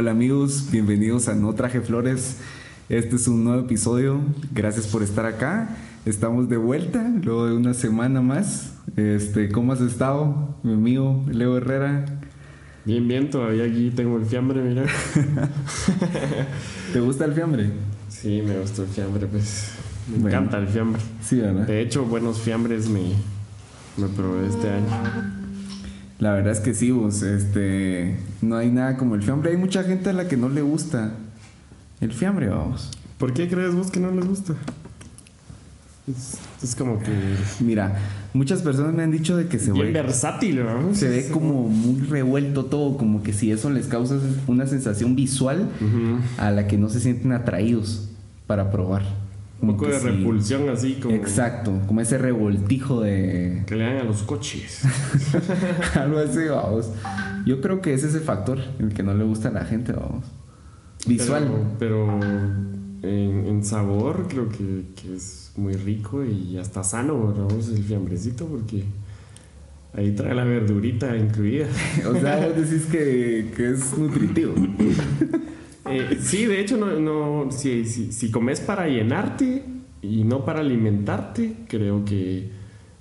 Hola amigos, bienvenidos a No Traje Flores. Este es un nuevo episodio. Gracias por estar acá. Estamos de vuelta luego de una semana más. Este, ¿cómo has estado, mi amigo Leo Herrera? Bien, bien, todavía aquí tengo el fiambre, mira. ¿Te gusta el fiambre? Sí, me gusta el fiambre, pues. Me encanta el fiambre. Sí, ¿verdad? De hecho, buenos fiambres me, me probé este año. La verdad es que sí, vos, este, no hay nada como el fiambre. Hay mucha gente a la que no le gusta el fiambre, vamos. ¿Por qué crees vos que no les gusta? Es, es como que. Mira, muchas personas me han dicho de que se Bien ve, versátil, ¿no? se ve como muy revuelto todo, como que si eso les causa una sensación visual a la que no se sienten atraídos para probar. Un poco de sí. repulsión así, como. Exacto, como ese revoltijo de Que le dan a los coches. algo así, vamos. Yo creo que es ese factor el que no le gusta a la gente, vamos. Visual. Pero, pero en, en sabor creo que, que es muy rico y hasta sano, vamos, el fiambrecito, porque ahí trae la verdurita incluida. O sea, vos decís que, que es nutritivo. Eh, sí, de hecho, no, no, si, si, si comes para llenarte y no para alimentarte, creo que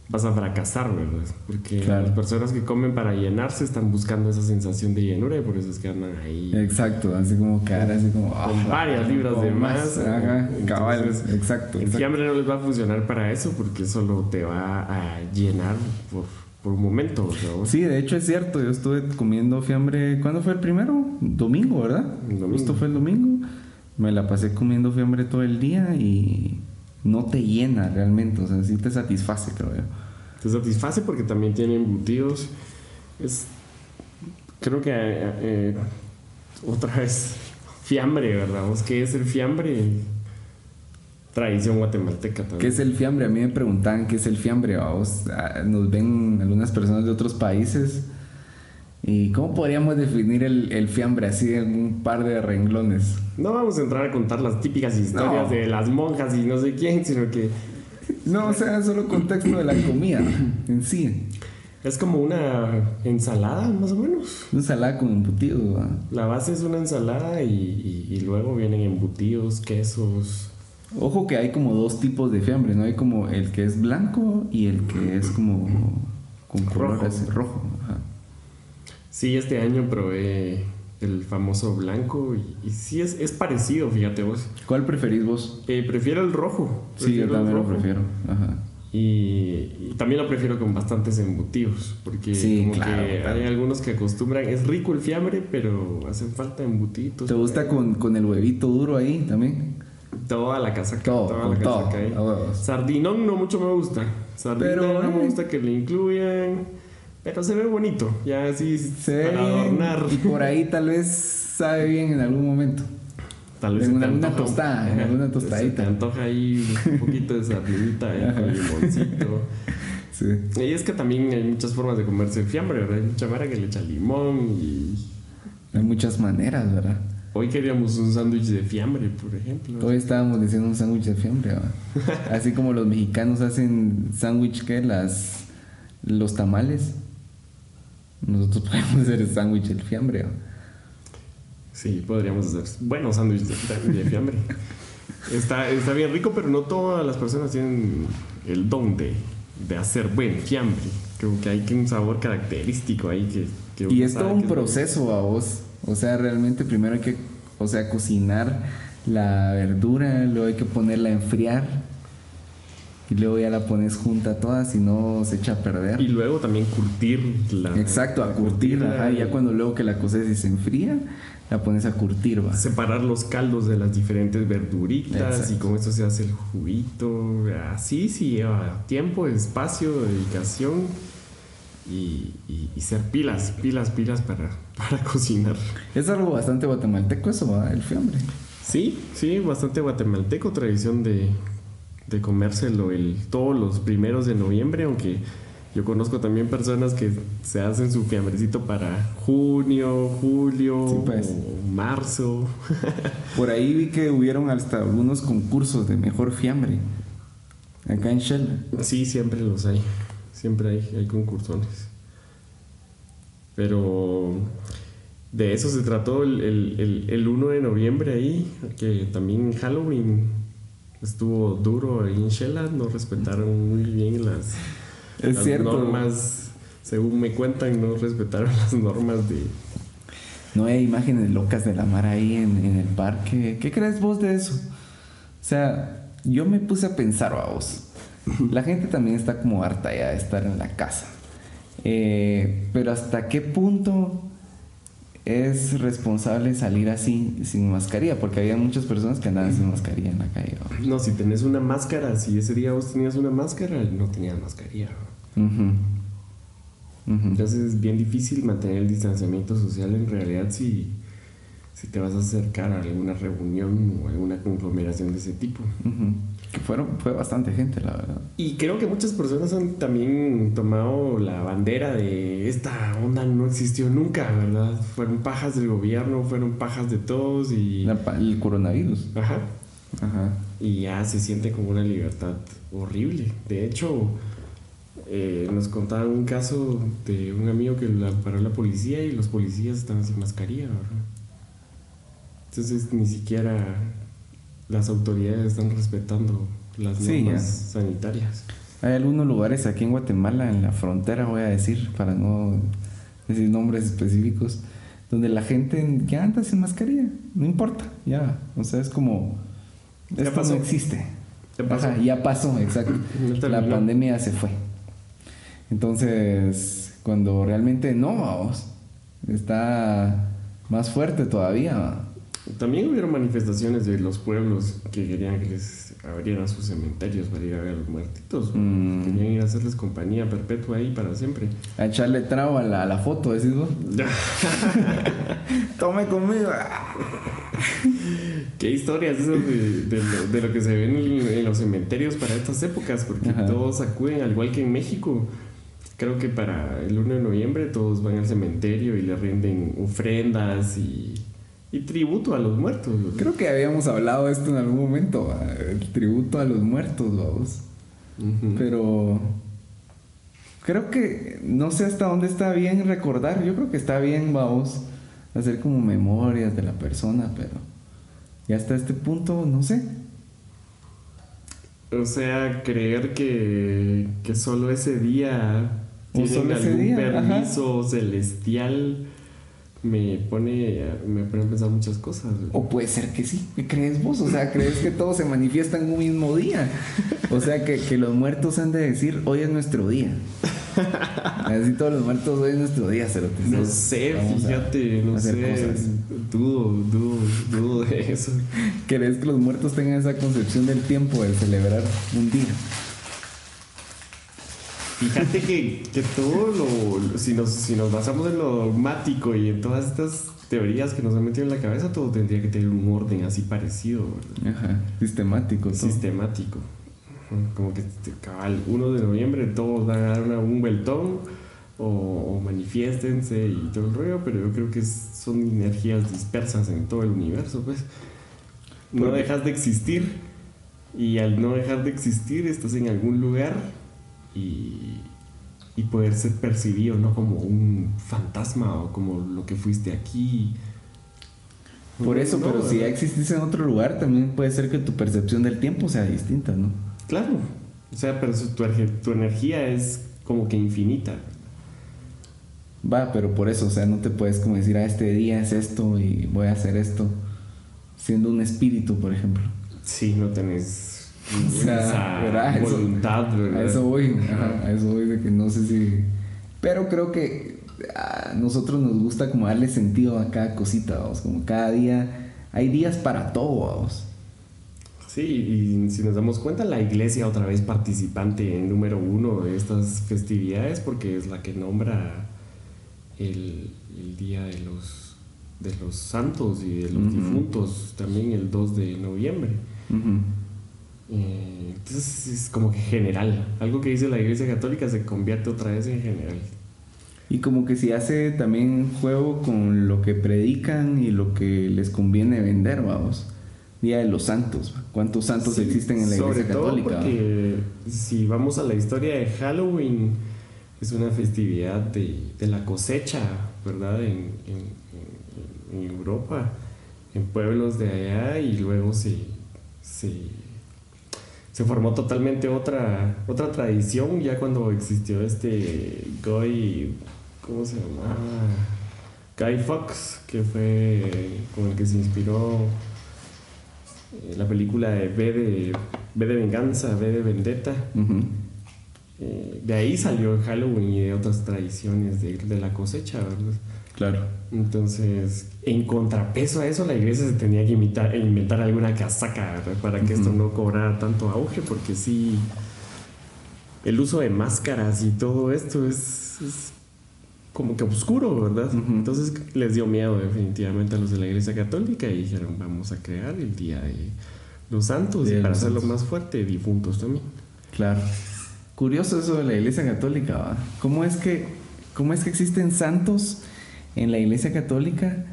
vas a fracasar, ¿verdad? Porque Claro. las personas que comen para llenarse están buscando esa sensación de llenura y por eso es que andan ahí. Exacto, así como cara, así como. Con ah, varias libras de más. Ajá, cabal, exacto. El fiambre no les va a funcionar para eso porque solo te va a llenar por, por un momento. o sea, vos- Sí, de hecho es cierto, yo estuve comiendo fiambre, ¿cuándo fue el primero? Domingo, ¿verdad? Domingo. Justo fue el domingo. Me la pasé comiendo fiambre todo el día y no te llena realmente, o sea, sí te satisface, creo yo. Te satisface porque también tiene embutidos. Es, creo que eh, eh, otra vez fiambre, ¿verdad? ¿Vos ¿Qué es el fiambre? Tradición guatemalteca también. ¿Qué es el fiambre? A mí me preguntaban qué es el fiambre, vamos. Ah, Nos ven algunas personas de otros países. ¿Y cómo podríamos definir el, el fiambre así en un par de renglones? No vamos a entrar a contar las típicas historias No. de las monjas y no sé quién, sino que No, o sea, solo contexto de la comida en sí. es como una ensalada, más o menos. Una ensalada con embutidos. La base es una ensalada y, y- y luego vienen embutidos, quesos. Ojo que hay como dos tipos de fiambre, ¿no? Hay como el que es blanco y el que es como con color Rojo. rojo. ajá. Sí, este año probé el famoso blanco y, y sí es, es parecido, fíjate vos. ¿Cuál preferís vos? Eh, prefiero el rojo. Sí, yo prefiero también lo prefiero. Ajá. Y, y también lo prefiero con bastantes embutidos, porque Sí, como claro, que claro. hay algunos que acostumbran, es rico el fiambre, pero hacen falta embutitos. ¿Te gusta con, con el huevito duro ahí también? Toda la casaca, Todo, toda la todo, casaca ahí. a huevos. Sardinón no mucho me gusta. Sardina Pero, no me eh. gusta que le incluyan, pero se ve bonito, ya así Se ve para bien, adornar. y por ahí tal vez sabe bien en algún momento. Tal vez En se alguna tostada, en alguna se tostadita. te antoja ahí un poquito de sardinita ahí con limoncito. Sí. Y es que también hay muchas formas de comerse el fiambre, ¿verdad? Hay mucha mara que le echa limón y... Hay muchas maneras, ¿verdad? Hoy queríamos un sándwich de fiambre, por ejemplo. Hoy estábamos diciendo un sándwich de fiambre, ¿va? Así como los mexicanos hacen sándwich que las los tamales. Nosotros podemos hacer el sándwich del fiambre, ¿va? Sí, podríamos hacer buenos sándwiches de, de fiambre. Está, está bien rico, pero no todas las personas tienen el don de, de hacer buen fiambre. Creo que hay que un sabor característico ahí que... que Y es todo un proceso a vos. O sea, realmente primero hay que, o sea, cocinar la verdura, luego hay que ponerla a enfriar. Y luego ya la pones junta toda, si no se echa a perder. Y luego también curtir la... Exacto, a curtir, curtirla ajá, ya cuando luego que la coces y se enfría, la pones a curtir, va. Separar los caldos de las diferentes verduritas Exacto. y con eso se hace el juguito. Así sí lleva tiempo, espacio, dedicación y, y- y ser pilas, pilas, pilas para, para cocinar. Es algo bastante guatemalteco eso, el fiambre. Sí, sí, bastante guatemalteco, tradición de, de comérselo el, todos los primeros de noviembre, aunque yo conozco también personas que se hacen su fiambrecito para junio, julio, Sí, pues. o marzo. Por ahí vi que hubieron hasta algunos concursos de mejor fiambre. Acá en Shell. Sí, siempre los hay. Siempre hay, hay concursones. Pero de eso se trató el, el, el, 1 de noviembre ahí, que también Halloween estuvo duro ahí en Shella, no respetaron muy bien las, es cierto. normas, según me cuentan, no respetaron las normas de... No hay imágenes locas de la mar ahí en, en el parque. ¿Qué crees vos de eso? O sea, yo me puse a pensar, vos. La gente también está como harta ya de estar en la casa. Eh, pero hasta qué punto es responsable salir así sin mascarilla, porque había muchas personas que andaban sin mascarilla en la calle. No, si tenés una máscara, si ese día vos tenías una máscara, no tenías mascarilla. Entonces es bien difícil mantener el distanciamiento social en realidad si, si te vas a acercar a alguna reunión o alguna conglomeración de ese tipo. Que fueron, fue bastante gente, la verdad. Y creo que muchas personas han también tomado la bandera de esta onda no existió nunca, ¿verdad? Fueron pajas del gobierno, fueron pajas de todos y... el coronavirus. Ajá. Ajá. Y ya se siente como una libertad horrible. De hecho, eh, nos contaban un caso de un amigo que la paró la policía y los policías estaban sin mascarilla, ¿verdad? Entonces ni siquiera las autoridades están respetando las normas sanitarias. Hay algunos lugares aquí en Guatemala, en la frontera, voy a decir, para no decir nombres específicos, donde la gente ya anda sin mascarilla, no importa, ya, o sea, es como, esto pasó. no existe. Ya pasó. ya pasó, exacto. la pandemia se fue. Entonces, cuando realmente no, vamos, está más fuerte todavía. También hubieron manifestaciones de los pueblos que querían que les abrieran sus cementerios para ir a ver a los muertitos. Mm. Querían ir a hacerles compañía perpetua ahí para siempre. A echarle trago a la, la foto, decís vos. Tome conmigo. Qué historias eso de, lo, que se ven en, los cementerios para estas épocas, porque todos acuden, al igual que en México. Creo que para el 1 de noviembre todos van al cementerio y le rinden ofrendas y y tributo a los muertos. Creo que habíamos hablado de esto en algún momento, el tributo a los muertos, vamos. Pero creo que no sé hasta dónde está bien recordar. Yo creo que está bien, vamos, hacer como memorias de la persona, pero ya hasta este punto, no sé. O sea, creer que, que solo ese día tienen algún permiso celestial me pone, me pone a pensar muchas cosas. O puede ser que sí, ¿qué crees vos? O sea, ¿crees que todo se manifiesta en un mismo día? O sea, que, que los muertos han de decir, hoy es nuestro día. Así todos los muertos hoy es nuestro día, se lo No sé, fíjate, no sé. Dudo, dudo, dudo de eso. ¿Crees que los muertos tengan esa concepción del tiempo de celebrar un día? Fíjate que, que todo lo, si nos, si nos basamos en lo dogmático y en todas estas teorías que nos han metido en la cabeza, todo tendría que tener un orden así parecido. Ajá, sistemático. Sistemático. Como que cabal, 1 de noviembre todos van a dar un vueltón o, o, manifiéstense y todo el rollo, pero yo creo que son energías dispersas en todo el universo, pues. No dejas de existir y al no dejar de existir estás en algún lugar y, poder ser percibido, no como un fantasma o como lo que fuiste aquí. Por eso, pero si ya existís en otro lugar, también puede ser que tu percepción del tiempo sea distinta, ¿no? Claro, o sea, pero tu, tu energía es como que infinita. Va, pero por eso, o sea, no te puedes como decir, ah, este día es esto y voy a hacer esto, siendo un espíritu, por ejemplo. Sí, no tenés o sea, voluntad, A eso voy, a eso voy de que no sé si... Pero creo que a nosotros nos gusta como darle sentido a cada cosita, vamos, como cada día, hay días para todo, vamos. Sí, y si nos damos cuenta, la iglesia otra vez participante en número uno de estas festividades porque es la que nombra el, día de los, de los santos y de los difuntos, también el 2 de noviembre. Eh, entonces es como que general. Algo que dice la Iglesia Católica se convierte otra vez en general. Y como que si hace también juego con lo que predican y lo que les conviene vender, vamos. Día de los Santos. ¿Cuántos santos existen en la Iglesia Católica? porque si vamos a la historia de Halloween, es una festividad de, la cosecha, ¿verdad? En, en Europa, en pueblos de allá, y luego se, se, se formó totalmente otra, otra tradición ya cuando existió este Guy, ¿cómo se llamaba? Guy Fox, que fue con el que se inspiró eh, la película de B de, B de Venganza, B de Vendetta. Eh, de ahí salió Halloween y de otras tradiciones de, de la cosecha, ¿verdad? Claro. Entonces, en contrapeso a eso, la iglesia se tenía que imitar- inventar alguna casaca ¿verdad? para que esto no cobrara tanto auge, porque sí, el uso de máscaras y todo esto es, es como que oscuro, ¿verdad? Entonces les dio miedo definitivamente a los de la iglesia católica y dijeron, vamos a crear el Día de los Santos Día y para los hacerlo Santos. más fuerte, difuntos también. Claro. Curioso eso de la Iglesia Católica, ¿va? ¿Cómo es que, cómo es que existen santos en la Iglesia Católica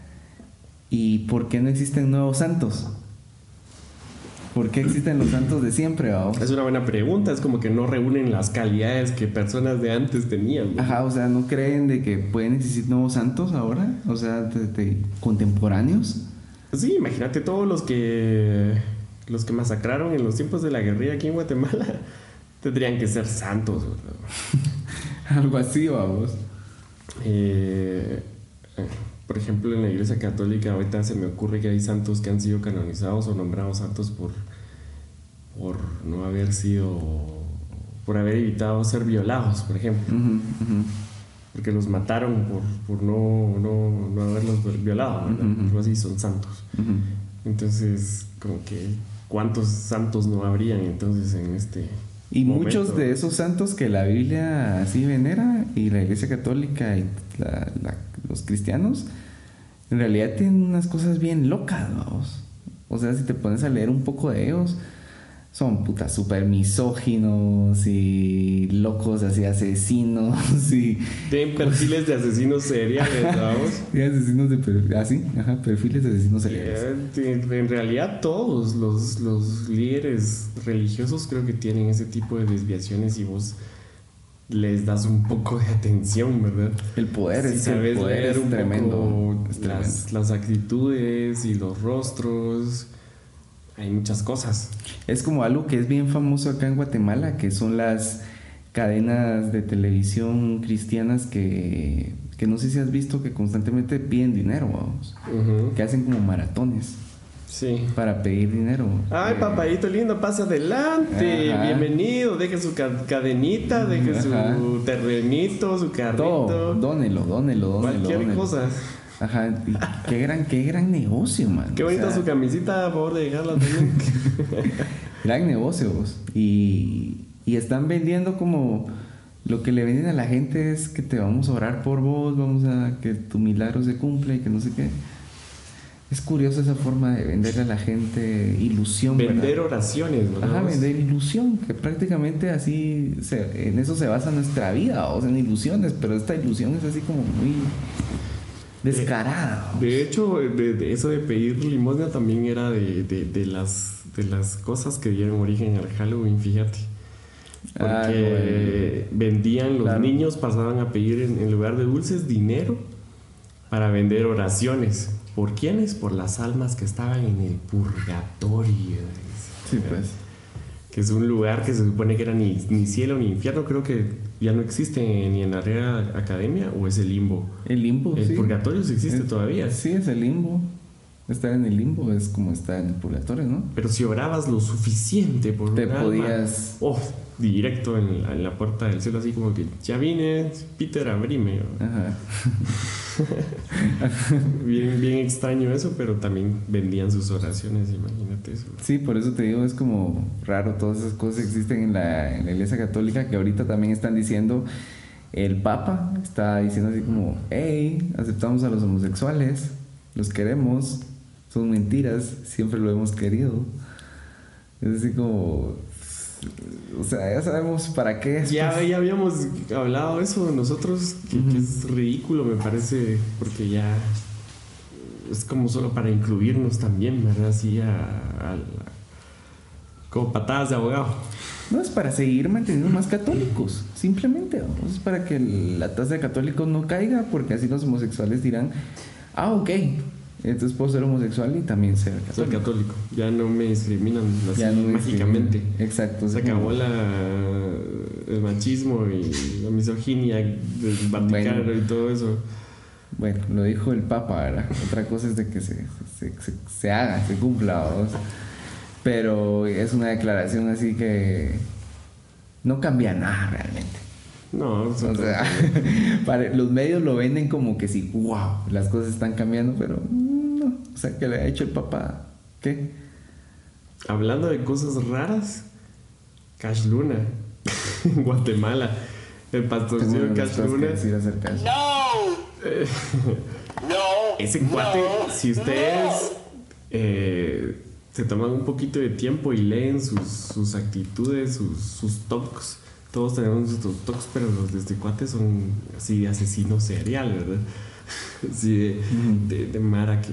y por qué no existen nuevos santos? ¿Por qué existen los santos de siempre, va? Es una buena pregunta, es como que no reúnen las calidades que personas de antes tenían. ¿no? Ajá, o sea, ¿no creen de que pueden existir nuevos santos ahora? O sea, de, de contemporáneos. Sí, imagínate todos los que los que masacraron en los tiempos de la guerrilla aquí en Guatemala tendrían que ser santos. Algo así, vamos. Eh, por ejemplo, en la Iglesia Católica ahorita se me ocurre que hay santos que han sido canonizados o nombrados santos por por no haber sido por haber evitado ser violados, por ejemplo, Ujú, ujú. porque los mataron por, por no, no, no haberlos violado, ¿verdad? Ujú. Algo así son santos. Entonces, como que, ¿cuántos santos no habrían entonces en este... Y momento? muchos de esos santos que la Biblia así venera y la Iglesia Católica y la- la- los cristianos, en realidad tienen unas cosas bien locas, vamos. O sea, si te pones a leer un poco de ellos, son putas súper misóginos y locos así asesinos y, Tienen perfiles de asesinos seriales, vamos. y asesinos de per- así, ajá, perfiles de asesinos seriales. En realidad todos los, los líderes religiosos creo que tienen ese tipo de desviaciones y vos les das un poco de atención, ¿verdad? El poder Si es el poder es tremendo. es tremendo. las, las actitudes y los rostros, hay muchas cosas. Es como algo que es bien famoso acá en Guatemala, que son las cadenas de televisión cristianas que, que no sé si has visto que constantemente piden dinero, vamos. Ujú. Que hacen como maratones Sí. para pedir dinero. Ay, Eh, papayito lindo, pase adelante. Ajá. Bienvenido. Deje su ca- cadenita, deje Ajá. su terrenito, su carrito. Todo, dónelo, dónelo, dónelo. cualquier dónelo. cosa. Ajá, y qué gran, qué gran negocio, man. Qué O bonita sea, su camisita, por favor de dejarla también. Gran negocio, vos. Y, y están vendiendo como lo que le venden a la gente es que te vamos a orar por vos, vamos a que tu milagro se cumpla y que no sé qué. Es curioso esa forma de venderle a la gente ilusión. ¿verdad? Vender oraciones, ¿verdad? Ajá, vender ilusión, que prácticamente así, se- en eso se basa nuestra vida, o sea, en ilusiones, pero esta ilusión es así como muy descarada. De hecho, de, de eso de pedir limosna también era de, de- de las, de las cosas que dieron origen al Halloween, fíjate. Porque Ah, bueno. vendían, los Claro. niños pasaban a pedir en, en lugar de dulces dinero para vender oraciones. ¿Por quiénes? Por las almas que estaban en el purgatorio. Sí, pues. Que es un lugar que se supone que era ni, ni cielo ni infierno. Creo que ya no existe ni en la Real Academia o es el limbo. El limbo, El sí. purgatorio sí existe Es- todavía. Sí, es el limbo. Estar en el limbo es como estar en el purgatorio, ¿no? Pero si orabas lo suficiente por Te un alma, podías- oh, directo en la, en la puerta del cielo, así como que ya vine, Peter, abrime. Ajá. Bien, bien extraño eso, pero también vendían sus oraciones, imagínate eso. Sí, por eso te digo, es como raro, todas esas cosas existen en la, en la iglesia católica que ahorita también están diciendo, el Papa está diciendo así como, hey, aceptamos a los homosexuales, los queremos, son mentiras, siempre lo hemos querido. Es así como, o sea, ya sabemos para qué es. Ya, pues. ya habíamos hablado eso nosotros, que, que es ridículo, me parece, porque ya es como solo para incluirnos también, ¿verdad? Así a, a la- como patadas de abogado. No es para seguir manteniendo más católicos, simplemente. ¿no? Es para que la tasa de católicos no caiga, porque así los homosexuales dirán, ah, ok, Entonces puedo ser homosexual y también ser Soy católico. católico. Ya no me discriminan así Ya no me mágicamente. discriminan. Exacto. Se acabó la, el machismo y la misoginia del Vaticano Bueno. y todo eso. Bueno, lo dijo el Papa, ¿verdad? Otra cosa es de que se, se, se- se haga, se cumpla. Pero es una declaración así que no cambia nada realmente. No, o sea, para- los medios lo venden como que sí, wow, las cosas están cambiando, pero. O sea, que le ha hecho el Papa, ¿qué? hablando de cosas raras, Cash Luna, en Guatemala. El pastorcillo Cash Luna. decir acerca de eso. No. Ese cuate, si ustedes eh, se toman un poquito de tiempo y leen sus, sus actitudes, sus, sus talks, todos tenemos nuestros talks, pero los de este cuate son así de asesino serial, ¿verdad? Así de, de, de Mara que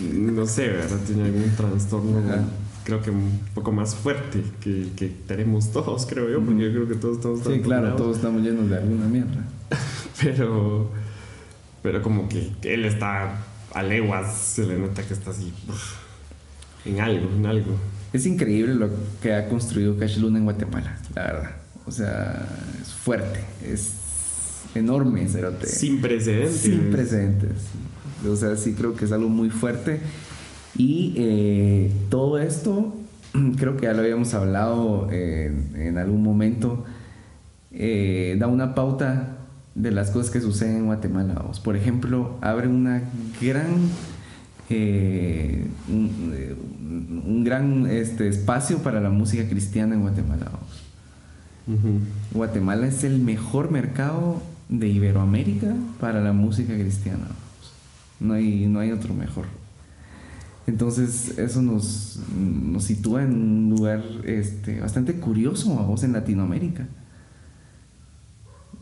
no sé, ¿verdad? Tiene algún trastorno, Ajá. creo que un poco más fuerte que, que tenemos todos, creo yo, porque yo creo que todos estamos Sí, claro, todos estamos llenos de alguna mierda. Pero, pero como que él está a leguas, se le nota que está así en algo, en algo. Es increíble lo que ha construido Cash Luna en Guatemala, la verdad. O sea, es fuerte, es enorme, cerote. Sin precedentes. Sin precedentes. O sea, sí creo que es algo muy fuerte. Y eh, todo esto, creo que ya lo habíamos hablado en, en algún momento, eh, da una pauta de las cosas que suceden en Guatemala. vamos. Por ejemplo, abre una gran... eh, un, eh, un gran este, espacio para la música cristiana en Guatemala. Ujú. Guatemala es el mejor mercado de Iberoamérica para la música cristiana. No hay, no hay otro mejor. Entonces eso nos, nos sitúa en un lugar este, bastante curioso vamos en Latinoamérica.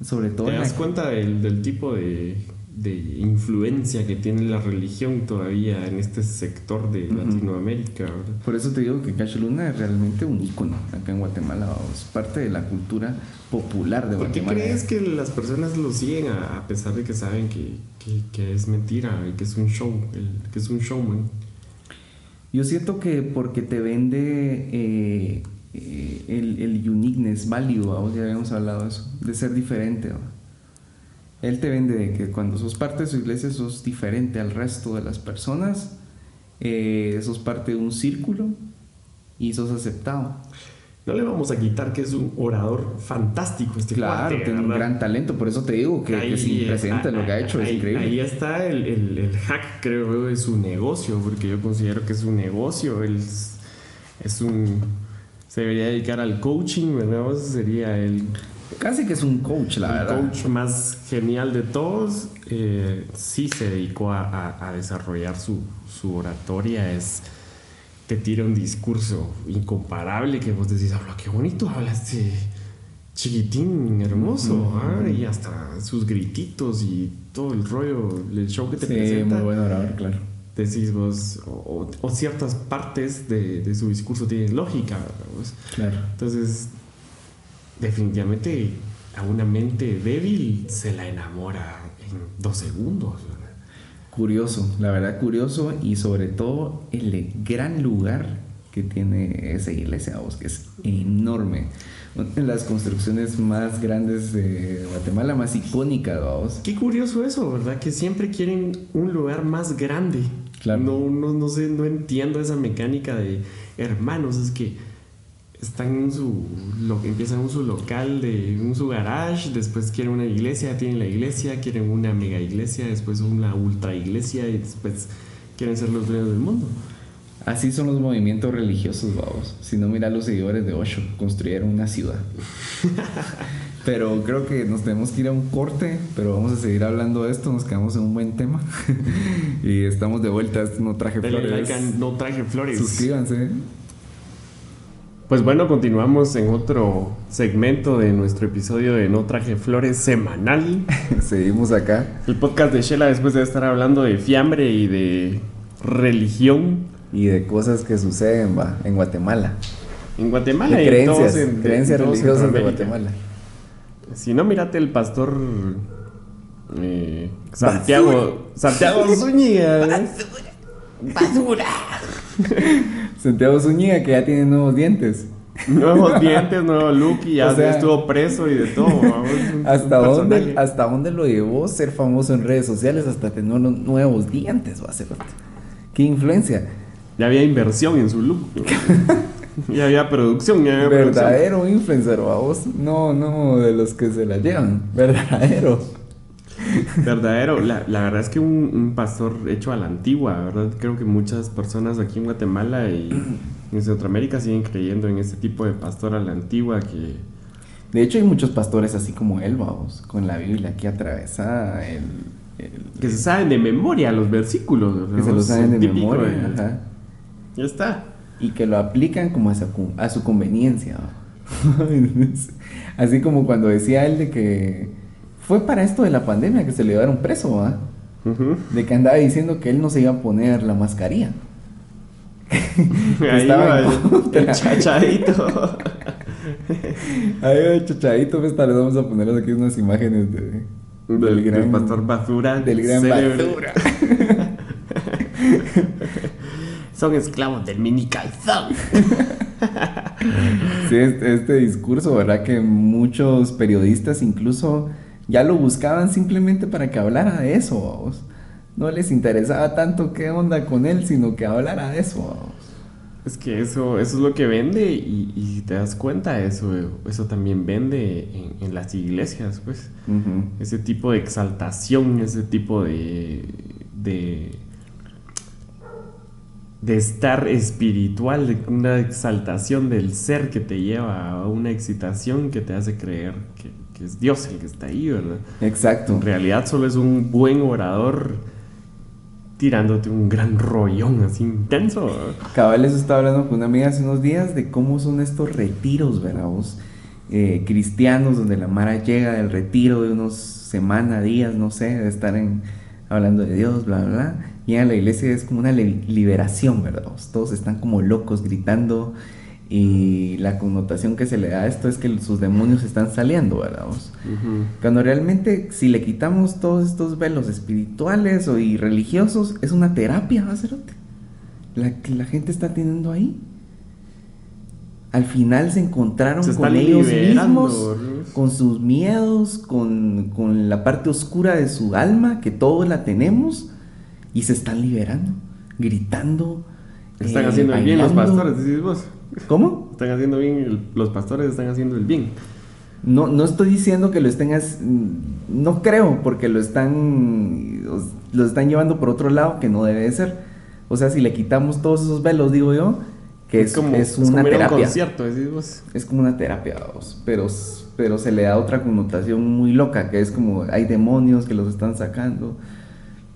Sobre todo ¿Te la- das cuenta del, del tipo de, de influencia que tiene la religión todavía en este sector de Latinoamérica? ¿verdad? Por eso te digo que Cash Luna es realmente un ícono acá en Guatemala. Es parte de la cultura popular de ¿Por qué Guatemala. crees que las personas lo siguen a, a pesar de que saben que, que- que es mentira y que es un show, el- que es un showman? Yo siento que porque te vende eh, eh, el, el uniqueness, ¿va? ya habíamos hablado de eso, de ser diferente. Él te vende de que cuando sos parte de su iglesia sos diferente al resto de las personas, eh, sos parte de un círculo y sos aceptado. No le vamos a quitar que es un orador fantástico este Claro, cuate, tiene un gran talento, por eso te digo que, que Ahí, sin eh, precedentes lo que ha hecho es ahí- increíble. Ahí está el, el- el hack, creo yo, de su negocio, porque yo considero que es un negocio. Él es, es un. Se debería dedicar al coaching, ¿verdad? Ese sería el, Casi que es un coach, la el verdad. coach más genial de todos. Eh, sí se dedicó a, a- a desarrollar su, su oratoria. Es. Te tira un discurso incomparable que vos decís, habla, qué bonito habla este chiquitín, hermoso, ¿ah? y hasta sus grititos y todo el rollo, el show que te Sí, presenta, muy buen orador, claro. decís vos, o, ciertas partes de, de su discurso tienen lógica. Claro. Entonces, definitivamente a una mente débil se la enamora en dos segundos. Curioso, la verdad curioso y sobre todo el gran lugar que tiene esa iglesia, que es enorme. Una de las construcciones más grandes de Guatemala, más icónicas, vamos. Qué curioso eso, ¿verdad? Que siempre quieren un lugar más grande. Claro. No, no, no sé, no entiendo esa mecánica de hermanos, es que están en su lo que empiezan en su local de en su garage, después quieren una iglesia, tienen la iglesia, quieren una mega iglesia, después una ultra iglesia y después quieren ser los dueños del mundo. Así son los movimientos religiosos, vamos. Si no, mira los seguidores de Osho, construyeron una ciudad. Pero creo que nos tenemos que ir a un corte, pero vamos a seguir hablando de esto, nos quedamos en un buen tema. y estamos de vuelta, no traje flores. like no traje flores. Suscríbanse. Pues bueno, continuamos en otro segmento de nuestro episodio de No traje flores semanal. Seguimos acá. El podcast de Shela después de estar hablando de fiambre y de religión Y de cosas que suceden va, en Guatemala. en Guatemala De y en creencias, en- en creencias religiosas de Centroamérica. Guatemala. Si no, mírate el pastor Eh, Santiago, Santiago Zúñiga. Basura. Santiago Zúñiga que ya tiene nuevos dientes. Nuevos dientes, nuevo look y ya O sea, estuvo preso y de todo. vamos, ¿Hasta dónde. ¿Hasta dónde lo llevó ser famoso en redes sociales? Hasta tener unos nuevos dientes, va a ser. ¿Qué influencia? Ya había inversión en su look. ya había producción, ya había producción. Verdadero influencer, vos. No, no, de los que se la llevan. Verdadero. Verdadero. La, la verdad es que un, un pastor hecho a la antigua, ¿verdad? Creo que muchas personas aquí en Guatemala y en Centroamérica siguen creyendo en este tipo de pastor a la antigua que... De hecho, hay muchos pastores así como él, vamos, con la Biblia aquí atravesada, el, el- que se saben de memoria los versículos. ¿verdad? que se lo Es saben de típico memoria, de- ajá. Ya está. y que lo aplican como a su, a su conveniencia. Así como cuando decía él de que fue para esto de la pandemia que se le llevaron preso, ¿va? Ujú. de que andaba diciendo que él no se iba a poner la mascarilla. Ahí Estaba el, el chachadito. Ahí va, chachadito, pues tal vez vamos a poner aquí unas imágenes de, del, del pastor Basura. del gran célebre. basura. Son esclavos del mini calzón. Sí, este, este discurso, ¿verdad? Que muchos periodistas incluso ya lo buscaban simplemente para que hablara de eso, vamos. No les interesaba tanto qué onda con él, sino que hablara de eso, vamos. Es que eso, eso es lo que vende y, y si te das cuenta, eso, eso también vende en, en las iglesias, pues. Ese tipo de exaltación, ese tipo de, de, de estar espiritual, de una exaltación del ser que te lleva a una excitación que te hace creer que, que es Dios el que está ahí, ¿verdad? Exacto. En realidad solo es un buen orador tirándote un gran rollón así intenso. Cabal, eso estaba hablando con una amiga hace unos días de cómo son estos retiros, ¿verdad? vos? Eh, cristianos, donde la Mara llega del retiro de unos semanas, días, no sé, de estar en, hablando de Dios, bla, bla, bla. Llega a la iglesia y es como una li- liberación, ¿verdad? vos? Todos están como locos gritando y la connotación que se le da a esto es que sus demonios están saliendo, ¿verdad? vos? Cuando realmente, si le quitamos todos estos velos espirituales o y religiosos, es una terapia, ¿va, cerote? La que la gente está teniendo ahí. Al final se encontraron Se con ellos mismos, con sus miedos, con, con la parte oscura de su alma, que todos la tenemos, y se están liberando, gritando. Están eh, haciendo bien los pastores, decís vos. ¿Cómo? Están haciendo bien, el- los pastores están haciendo el bien. No, no estoy diciendo que lo estén no creo porque lo están lo están llevando por otro lado que no debe de ser. O sea, si le quitamos todos esos velos, digo yo, que es, como, es como una ir a un terapia. concierto, decís vos. Es como una terapia, vamos, pero pero se le da otra connotación muy loca, que es como hay demonios que los están sacando.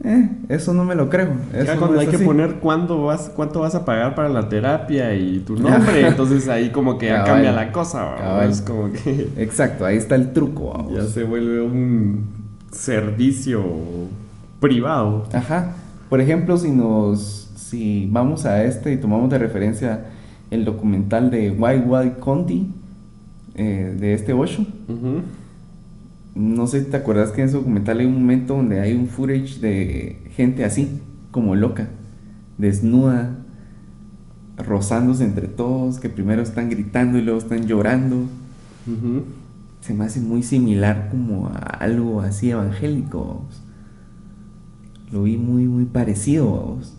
Eh, eso no me lo creo. Eso Ya cuando hay que poner cuándo vas, cuánto vas a pagar para la terapia y tu nombre, entonces ahí como que ya Cabal. cambia la cosa, ¿va? Cabal. es como que Exacto, ahí está el truco, vamos. ya se vuelve un servicio privado. Ajá. Por ejemplo, si nos si vamos a este y tomamos de referencia el documental de White White Conti eh, de este Osho, Ujú. No sé si te acuerdas que en ese documental hay un momento donde hay un footage de gente así, como loca, desnuda, rozándose entre todos, que primero están gritando y luego están llorando. Se me hace muy similar como a algo así evangélico. vamos. Lo vi muy, muy parecido, vamos.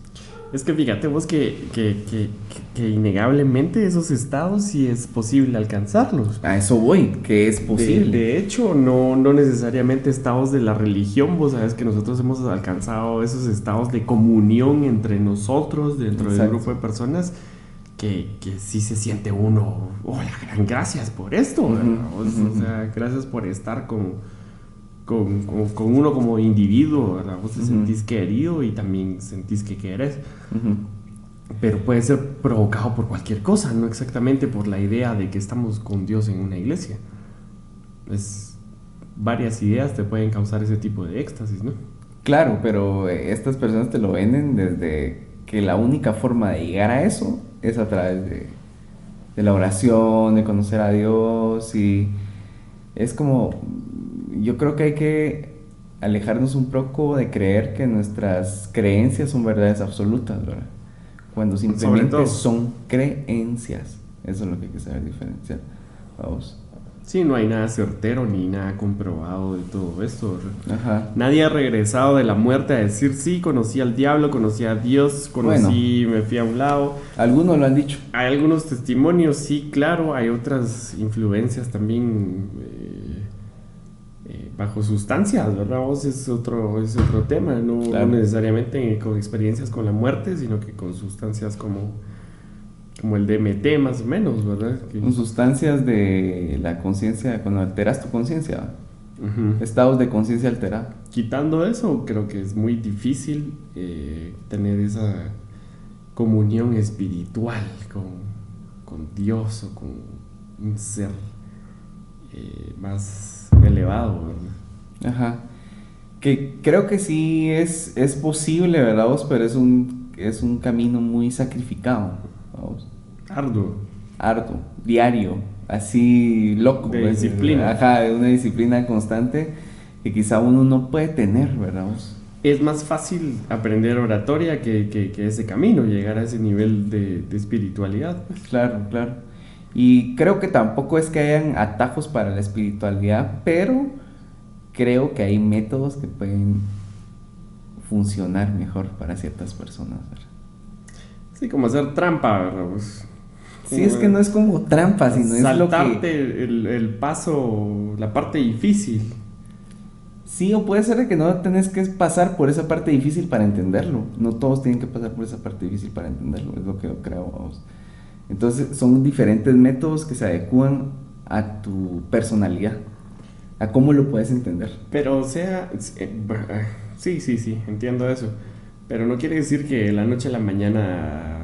Es que fíjate vos que, que, que, que- innegablemente esos estados sí es posible alcanzarlos. A eso voy, que es De, posible. de hecho, no, no necesariamente estados de la religión, vos sabes que nosotros hemos alcanzado esos estados de comunión entre nosotros, dentro del Exacto. grupo de personas, que, que sí se siente uno, hola, gran gracias por esto. Ujú, Vos, ujú. o sea, gracias por estar con, con, con- con uno como individuo, ¿verdad? Vos te Ujú. sentís querido y también sentís que querés. Ujú. Pero puede ser provocado por cualquier cosa, no exactamente por la idea de que estamos con Dios en una iglesia. Es varias ideas te pueden causar ese tipo de éxtasis, ¿no? Claro, pero eh, estas personas te lo venden desde que la única forma de llegar a eso es a través de, de la oración, de conocer a Dios y es como, yo creo que hay que alejarnos un poco de creer que nuestras creencias son verdades absolutas, ¿verdad? Cuando simplemente son creencias. Eso es lo que hay que saber diferenciar. Vamos. Sí, no hay nada certero ni nada comprobado de todo esto. Ajá. Nadie ha regresado de la muerte a decir, sí, conocí al diablo, conocí a Dios, conocí, me fui a un lado. Algunos lo han dicho. Hay algunos testimonios, sí, claro, hay otras influencias también eh, bajo sustancias, ¿verdad? Vos es otro, es otro tema, no, necesariamente con experiencias con la muerte, sino que con sustancias como, como el DMT más o menos, ¿verdad? Que- Son sustancias de la conciencia, cuando alteras tu conciencia. Ujú. Estados de conciencia alterada. Quitando eso, creo que es muy difícil eh, tener esa comunión espiritual con, con Dios o con un ser eh, más elevado, ¿verdad? Ajá. Que creo que sí es, es posible, ¿verdad? vos? Pero es un, es un camino muy sacrificado. vamos. Arduo. Arduo, diario, así loco. De pues, disciplina. Ajá, de una disciplina constante que quizá uno no puede tener, ¿verdad? vos? Es más fácil aprender oratoria que, que- que ese camino, llegar a ese nivel de, de espiritualidad. pues. Claro, claro. Y creo que tampoco es que hayan atajos para la espiritualidad, pero creo que hay métodos que pueden funcionar mejor para ciertas personas. ¿verdad? Sí, como hacer trampa, ¿verdad? Pues, Sí, es que no es como trampa, sino es lo Saltarte que... el, el paso, la parte difícil. Sí, o puede ser que no tenés que pasar por esa parte difícil para entenderlo. No todos tienen que pasar por esa parte difícil para entenderlo, es lo que yo creo. vamos. Entonces, son diferentes métodos que se adecúan a tu personalidad, a cómo lo puedes entender. Pero o sea, eh, eh, sí, sí, sí, entiendo eso. Pero no quiere decir que de la noche a la mañana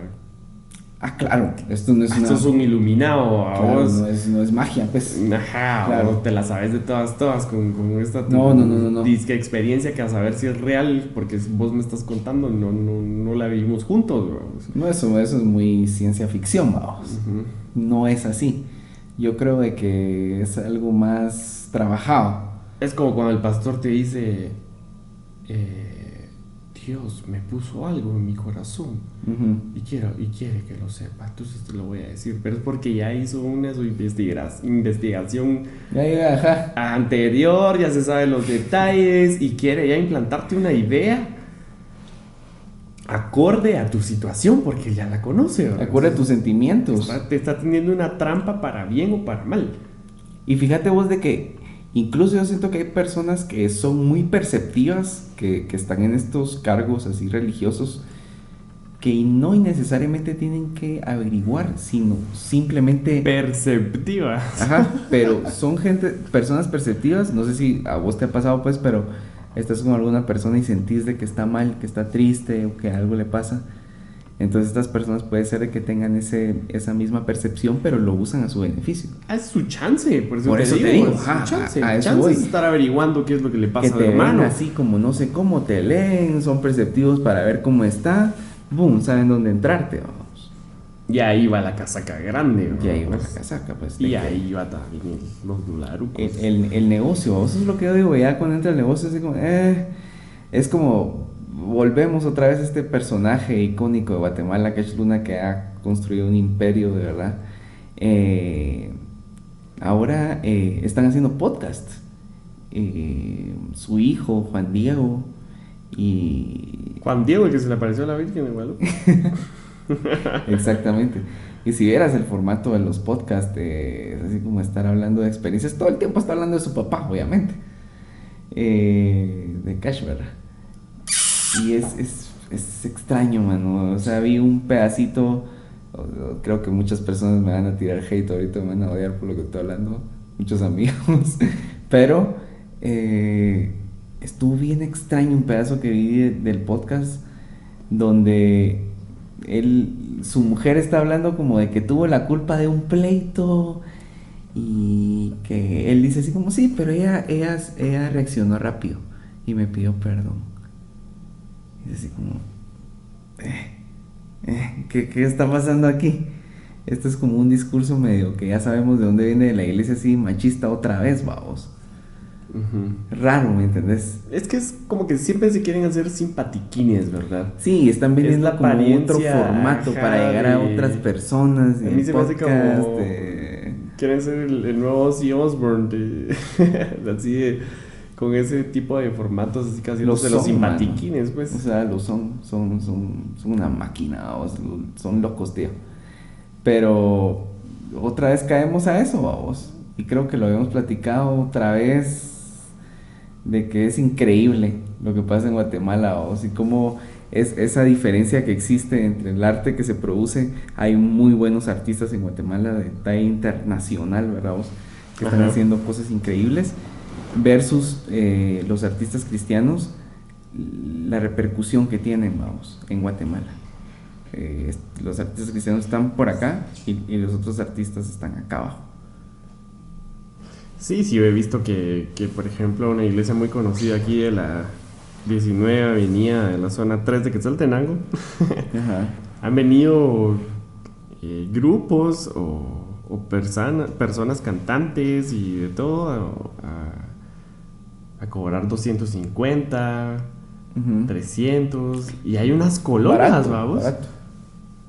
Ah, claro, esto no es ah, una... sos un iluminado claro, vos. no, es, no es magia, pues. Ajá, Claro. o te la sabes de todas, todas con, con esta No, no, no, no, no. disque experiencia que a saber si es real, porque vos me estás contando, no, no, no la vivimos juntos. vamos. No, eso, eso es muy ciencia ficción, vamos. Ujú. No es así. Yo creo de que es algo más trabajado. Es como cuando el pastor te dice, eh, Dios me puso algo en mi corazón. Ujú. Y, quiero, y quiere que lo sepa, entonces te lo voy a decir. Pero es porque ya hizo una su investiga- investigación Ya ajá. anterior, ya se sabe los detalles y quiere ya implantarte una idea acorde a tu situación, porque ya la conoce. ¿verdad? Acuerda tus sentimientos. Está- te está teniendo una trampa para bien o para mal. Y fíjate vos de que incluso yo siento que hay personas que son muy perceptivas, que, que están en estos cargos así religiosos, que no necesariamente tienen que averiguar, sino simplemente... Perceptiva. Ajá, pero son gente, personas perceptivas, no sé si a vos te ha pasado pues, pero estás con alguna persona y sentís de que está mal, que está triste o que algo le pasa. Entonces estas personas puede ser de que tengan ese, esa misma percepción, pero lo usan a su beneficio. Ah, Es su chance, por eso, Por te, eso te digo, digo, es su chance. a- a eso chance voy. es estar averiguando qué es lo que le que pasa te al ven hermano. así como no sé cómo te leen, son perceptivos para ver cómo está, boom, saben dónde entrarte. Y ahí va la casaca grande. Y ahí va la casaca, pues. Y que- ahí va también los dolarucos. el, el- el negocio, eso es lo que yo digo, ya cuando entra el negocio es como, eh, es como, volvemos otra vez a este personaje icónico de Guatemala, Cash Luna, que ha construido un imperio de verdad. Eh, ahora eh, están haciendo podcast. Eh, su hijo, Juan Diego, y Juan Diego, el que se le apareció a la Virgen de Guadalupe. Exactamente. Y si vieras el formato de los podcasts, eh, es así como estar hablando de experiencias, todo el tiempo está hablando de su papá, obviamente. Eh, de Cash, ¿verdad? Y es, es, es extraño, mano. O sea, vi un pedacito, creo que muchas personas me van a tirar hate ahorita, me van a odiar por lo que estoy hablando, muchos amigos. Pero eh, estuvo bien extraño un pedazo que vi de- del podcast donde él, su mujer está hablando como de que tuvo la culpa de un pleito y que él dice así como sí, pero ella, ella, ella reaccionó rápido y me pidió perdón. Y así como, eh, eh, ¿qué, ¿qué está pasando aquí? Esto es como un discurso medio que ya sabemos de dónde viene de la iglesia así machista otra vez, vamos. Raro, ¿me entendés? Es que es como que siempre se quieren hacer simpatiquines, ¿verdad? Sí, están vendiendo la como otro formato ajá, para llegar a otras personas. A mí se me hace como- podcast, de- Quieren ser el, el nuevo Ozzy Osbourne, de- así de, con ese tipo de formatos, así casi Lo los de los simpatiquines, O pues. sea, lo son, son, son, son una máquina, o sea, son locos, tío. Pero otra vez caemos a eso, vamos. Y creo que lo habíamos platicado otra vez de que es increíble lo que pasa en Guatemala, vamos. Y cómo es esa diferencia que existe entre el arte que se produce. Hay muy buenos artistas en Guatemala de talla internacional, ¿verdad? vos? Que están haciendo cosas increíbles. Versus eh, los artistas cristianos, la repercusión que tienen, vamos, en Guatemala. Eh, los artistas cristianos están por acá y, y los otros artistas están acá abajo. Sí, sí, he visto que, que, por ejemplo, una iglesia muy conocida aquí de la 19 Avenida de la zona 3 de Quetzaltenango, Ajá. han venido eh, grupos o, o persona- personas cantantes y de todo a, a- a cobrar 250, Ujú. 300 y hay unas colonias, Barato, vamos. barato.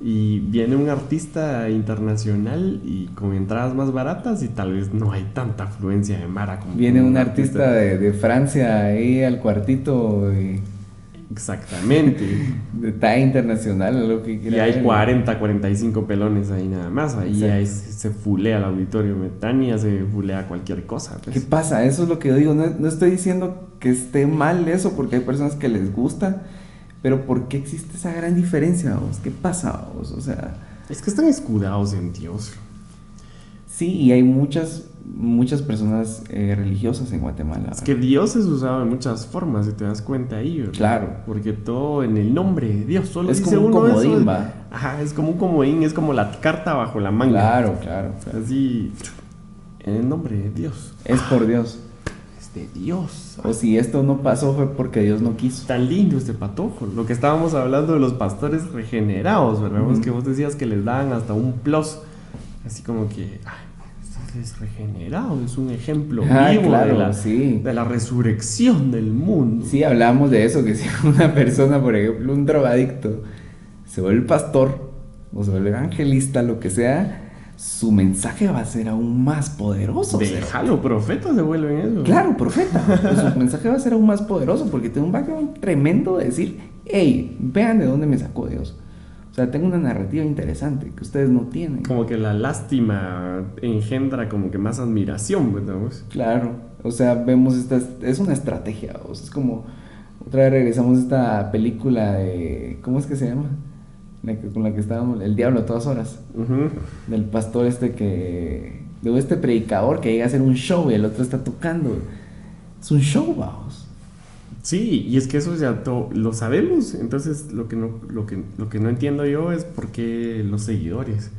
Y viene un artista internacional y con entradas más baratas y tal vez no hay tanta afluencia de Mara como Viene un artista de, de Francia ahí al cuartito y Exactamente. de talla internacional, lo que y hay ver. 40, 45 pelones ahí nada más. Ahí, ahí se, se fulea el auditorio Metania, se fulea cualquier cosa. pues. ¿Qué pasa? Eso es lo que yo digo. No, no estoy diciendo que esté mal eso porque hay personas que les gusta, pero ¿por qué existe esa gran diferencia? vos? ¿Qué pasa? vos? O sea, Es que están escudados en Dios. sí, y hay muchas, muchas personas eh, religiosas en Guatemala. Es que Dios es usado de muchas formas, si te das cuenta ahí. ¿verdad? Claro. Porque todo en el nombre de Dios. Solo Es dice como un uno eso. comodín, va. Ajá, es como un comodín, es como la carta bajo la manga. Claro, claro. claro. Así, en el nombre de Dios. Es por Dios. De Dios. O si esto no pasó fue porque Dios no quiso. Tan lindo este patojo. Lo que estábamos hablando de los pastores regenerados, ¿verdad? Que vos decías que les daban hasta un plus. Así como que, ay, es regenerado, es un ejemplo Ah, vivo claro, de, la, sí. de la resurrección del mundo. Sí, hablamos de eso, que si una persona, por ejemplo, un drogadicto, se vuelve pastor o se vuelve evangelista, lo que sea, su mensaje va a ser aún más poderoso. o sea, Déjalo, profetas se vuelven eso. Claro, profeta. Pues su mensaje va a ser aún más poderoso porque tiene un background tremendo de decir, hey, vean de dónde me sacó Dios. O sea, tengo una narrativa interesante que ustedes no tienen. Como que la lástima engendra como que más admiración, ¿verdad? vos? Claro, o sea, vemos esta, es una estrategia, o sea, es como, otra vez regresamos a esta película de, ¿cómo es que se llama? La que- con la que estábamos, El Diablo a todas horas, del pastor este que, de este predicador que llega a hacer un show y el otro está tocando. Es un show, vamos. Sí, y es que eso ya to- lo sabemos. Entonces, lo que, no, lo, que, lo que no entiendo yo es por qué los seguidores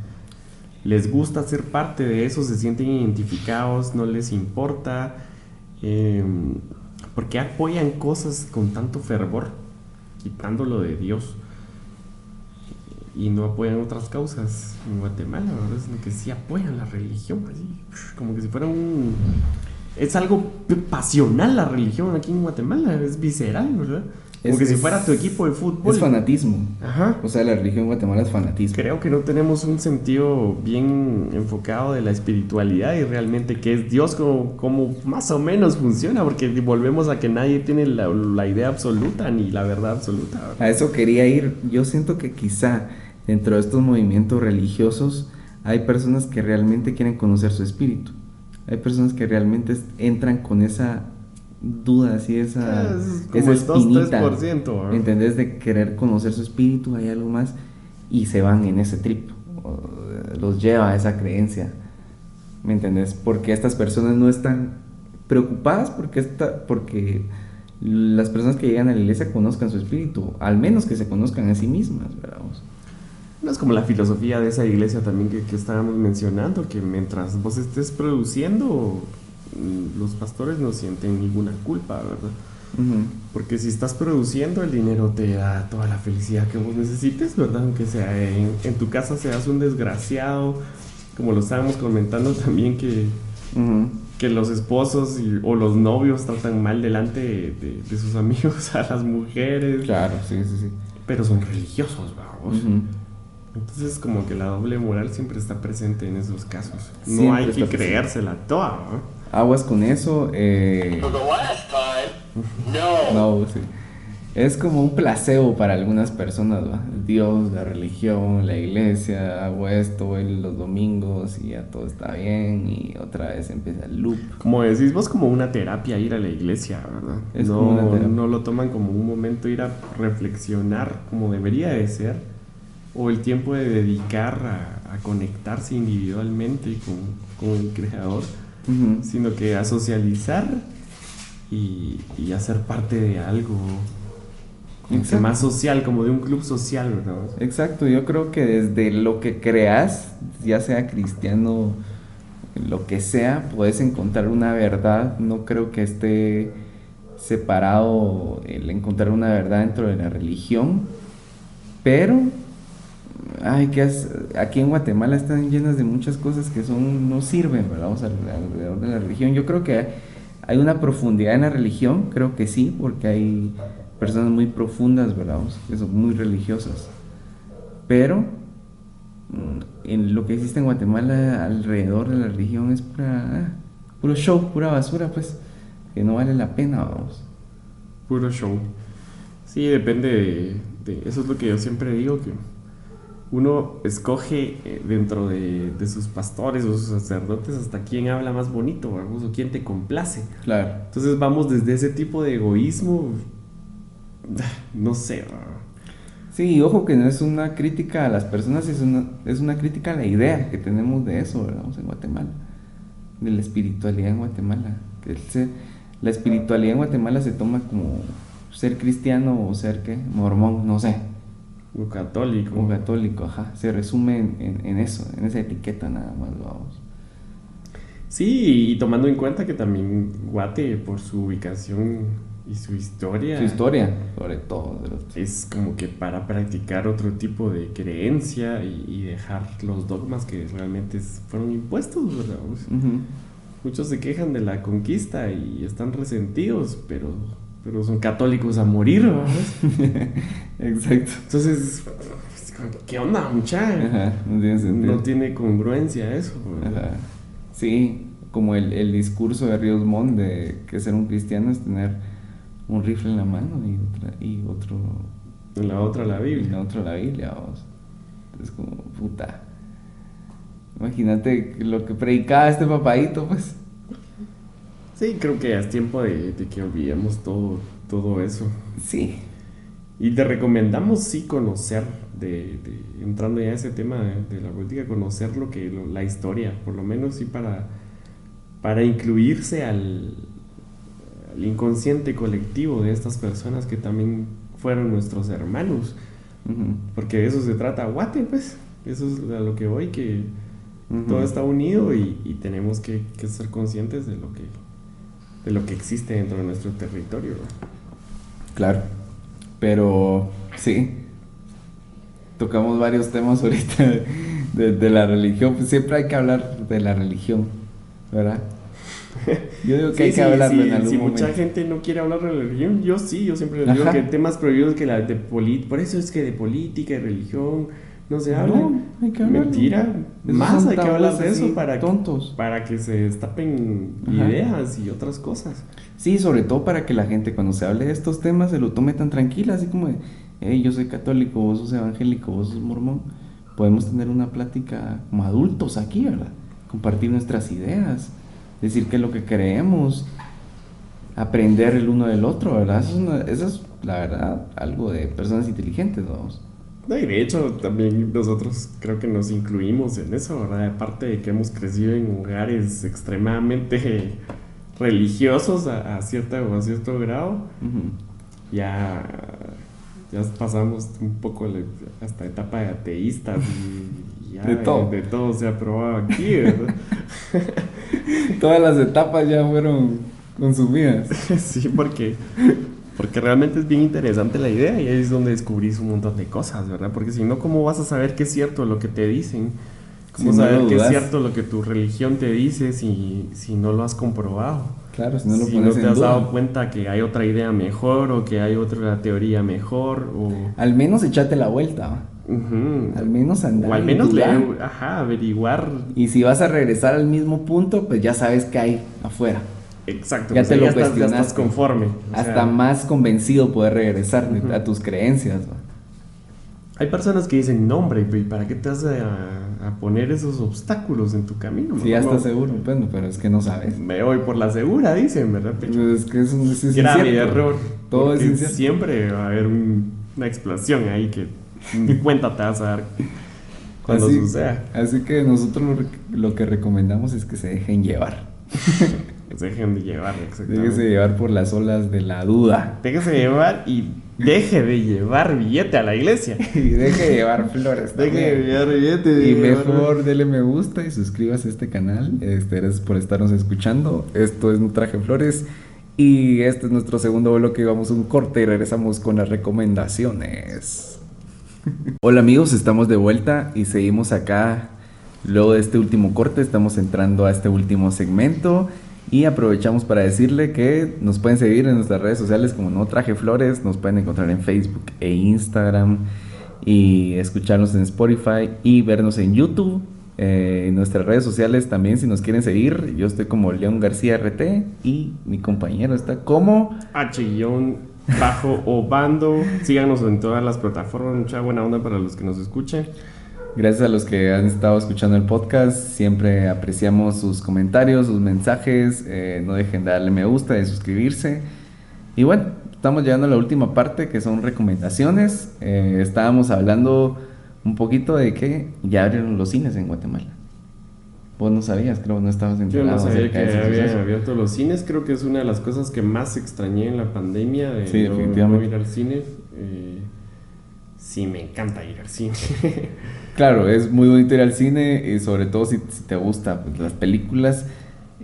les gusta ser parte de eso, se sienten identificados, no les importa. Eh, ¿Por qué apoyan cosas con tanto fervor, quitándolo de Dios? Y no apoyan otras causas en Guatemala, ¿verdad? Sino que sí apoyan la religión, así, como que si fuera un. Es algo pasional la religión aquí en Guatemala, es visceral, ¿verdad? Como Es- que si es- fuera tu equipo de fútbol. Es fanatismo. Ajá. O sea, la religión en Guatemala es fanatismo. Creo que no tenemos un sentido bien enfocado de la espiritualidad y realmente qué es Dios, como, como más o menos funciona, porque volvemos a que nadie tiene la, la idea absoluta ni la verdad absoluta. ¿verdad? A eso quería ir. Yo siento que quizá dentro de estos movimientos religiosos hay personas que realmente quieren conocer su espíritu. Hay personas que realmente entran con esa duda, así esa, Es como esa el 2, espinita. 3%, ¿verdad? ¿Entendés? De querer conocer su espíritu, hay algo más, y se van en ese trip. los lleva a esa creencia. ¿Me entendés? Porque estas personas no están preocupadas porque, esta, porque las personas que llegan a la iglesia conozcan su espíritu, al menos que se conozcan a sí mismas, ¿verdad? vos? No es como la filosofía de esa iglesia también que, que estábamos mencionando, que mientras vos estés produciendo, mm, los pastores no sienten ninguna culpa, ¿verdad? Porque si estás produciendo, el dinero te da toda la felicidad que vos necesites, ¿verdad? Aunque sea en, en tu casa seas un desgraciado, como lo estábamos comentando también, que, que los esposos y- o los novios tratan mal delante de, de- de sus amigos a las mujeres, Claro, sí, sí, sí. pero son religiosos, vamos. Ujú. Entonces como que la doble moral siempre está presente en esos casos. No Siempre hay que creérsela toda, ¿no? Aguas con eso. eh, no. No, sí. Es como un placebo para algunas personas, ¿va? Dios, la religión, la iglesia, hago esto, voy los domingos y ya todo está bien y otra vez empieza el loop. Como decís vos, como una terapia ir a la iglesia, ¿verdad? Es no, como una no lo toman como un momento ir a reflexionar como debería de ser, o el tiempo de dedicar a, a conectarse individualmente con, con el creador, Ujú. sino que a socializar y, y a ser parte de algo como que más social, como de un club social, ¿verdad? Exacto, yo creo que desde lo que creas, ya sea cristiano, lo que sea, puedes encontrar una verdad. No creo que esté separado el encontrar una verdad dentro de la religión, pero ay, que aquí en Guatemala están llenas de muchas cosas que son no sirven, ¿verdad? Alrededor de la religión. Yo creo que hay una profundidad en la religión, creo que sí, porque hay personas muy profundas, ¿verdad? Que son muy religiosas. Pero mm, en lo que existe en Guatemala alrededor de la religión es pura, ah, puro show, pura basura, pues, que no vale la pena, vamos. Puro show. Sí, depende de, de- Eso es lo que yo siempre digo, que uno escoge eh, dentro de, de sus pastores o sus sacerdotes hasta quién habla más bonito, vamos, o quién te complace. Claro. Entonces vamos desde ese tipo de egoísmo, no sé. Sí, ojo que no es una crítica a las personas, es una, es una crítica a la idea que tenemos de eso, ¿verdad? En Guatemala, de la espiritualidad en Guatemala. Ser- la espiritualidad en Guatemala se toma como ser cristiano o ser, ¿qué? Mormón, no sé, o católico. o católico, ajá. Se resume en, en- en eso, en esa etiqueta nada más, vamos. Sí, y tomando en cuenta que también Guate, por su ubicación y su historia, Su historia, sobre todo. es como que para practicar otro tipo de creencia y, y dejar los dogmas que realmente fueron impuestos, ¿verdad? Ujú. Muchos se quejan de la conquista y están resentidos, pero, pero son católicos a morir, ¿verdad? Exacto. Entonces, ¿qué onda, muchacha? No tiene sentido. No tiene congruencia eso. Ajá. Sí, como el, el discurso de Ríos Montt de que ser un cristiano es tener un rifle en la mano y, otra, y otro En la otra la Biblia. la otra la Biblia. vamos. Es como, puta. Imagínate lo que predicaba este papadito, pues. Sí, creo que ya es tiempo de, de que olvidemos todo, todo eso. Sí. Y te recomendamos sí conocer, de, de- entrando ya a ese tema de, de la política, conocer lo que lo- la historia, por lo menos sí para, para incluirse al, al inconsciente colectivo de estas personas que también fueron nuestros hermanos. Porque de eso se trata Guate, pues. Eso es a lo que voy, que todo está unido y, y tenemos que, que ser conscientes de lo que, de lo que existe dentro de nuestro territorio. Claro. Pero sí. Tocamos varios temas ahorita de, de la religión. Pues siempre hay que hablar de la religión, ¿verdad? Yo digo que Sí, hay que sí, hablarlo sí, en algún si momento. mucha gente no quiere hablar de religión, yo sí, yo siempre les digo Ajá. que temas prohibidos que la de política, por eso es que de política y religión no se habla. No, hay que hablarlo. Mentira, Esos más hay que hablar de eso para, tontos. para que se destapen Ajá. ideas y otras cosas. Sí, sobre todo para que la gente cuando se hable de estos temas se lo tome tan tranquila, así como de, hey, yo soy católico, vos sos evangélico, vos sos mormón. Podemos tener una plática como adultos aquí, ¿verdad? Compartir nuestras ideas, decir qué es lo que creemos, aprender el uno del otro, ¿verdad? Eso es, una- eso es, la verdad, algo de personas inteligentes, vamos. No, y de hecho también nosotros creo que nos incluimos en eso, ¿verdad? Aparte de que hemos crecido en lugares extremadamente religiosos a, a cierta o a cierto grado, ya, ya pasamos un poco la- hasta etapa de ateístas y ya De todo. de todo se ha probado aquí, ¿verdad? Todas las etapas ya fueron consumidas. sí, porque, porque realmente es bien interesante la idea y ahí es donde descubrís un montón de cosas, ¿verdad? Porque si no, ¿cómo vas a saber que es cierto lo que te dicen? ¿Cómo Si no saber que es cierto lo que tu religión te dice si, si no lo has comprobado? Claro, si no lo si no te has duda. dado cuenta que hay otra idea mejor o que hay otra teoría mejor o... Al menos echate la vuelta, ¿va? Ujú. Al menos andar o al en menos leer, ajá, averiguar Y si vas a regresar al mismo punto, pues ya sabes que hay afuera. Exacto. Ya pues te lo estás, ya estás cuestionaste. conforme. Hasta sea, más convencido poder regresar a tus creencias. Hay personas que dicen, no hombre, ¿y para qué te vas a, a poner esos obstáculos en tu camino? Si ya no- seguro, bueno, pero es que no sabes. Me voy por la segura, dicen, ¿verdad? Pues es que es, un- es, Grave error. Todo es incierto. Siempre va a haber un- una explosión ahí que ni cuenta te vas a dar cuando así, suceda. así que nosotros lo, lo que recomendamos es que se dejen llevar. Que se dejen de llevar. Déjese llevar por las olas de la duda. Déjese llevar y deje de llevar billete a la iglesia. Y deje de llevar flores. Deje de llevar billete. de Y llevar- mejor dele me gusta y suscríbase a este canal. Este, gracias por estarnos escuchando. Esto es Nutraje Flores. Y este es nuestro segundo bloque. Vamos a un corte y regresamos con las recomendaciones. Hola amigos, estamos de vuelta y seguimos acá. Luego de este último corte, estamos entrando a este último segmento. Y aprovechamos para decirle que nos pueden seguir en nuestras redes sociales como No Traje Flores. Nos pueden encontrar en Facebook e Instagram y escucharnos en Spotify y vernos en YouTube. Eh, en nuestras redes sociales también, si nos quieren seguir, yo estoy como León García RT y mi compañero está como. Guión bajo o bando. Síganos en todas las plataformas. Mucha buena onda para los que nos escuchen. Gracias a los que han estado escuchando el podcast, siempre apreciamos sus comentarios, sus mensajes. eh, no dejen de darle me gusta, de suscribirse. Y bueno, estamos llegando a la última parte que son recomendaciones. Eh, estábamos hablando un poquito de que ya abrieron los cines en Guatemala. Vos no sabías, creo, no estabas Yo enterado. no sabía que suceso. abierto los cines. Creo que es una de las cosas que más extrañé en la pandemia. De Sí, no- definitivamente. no ir al cine. Eh, sí, me encanta ir al cine. Claro, es muy bonito ir al cine y sobre todo si, si te gustan pues, las películas.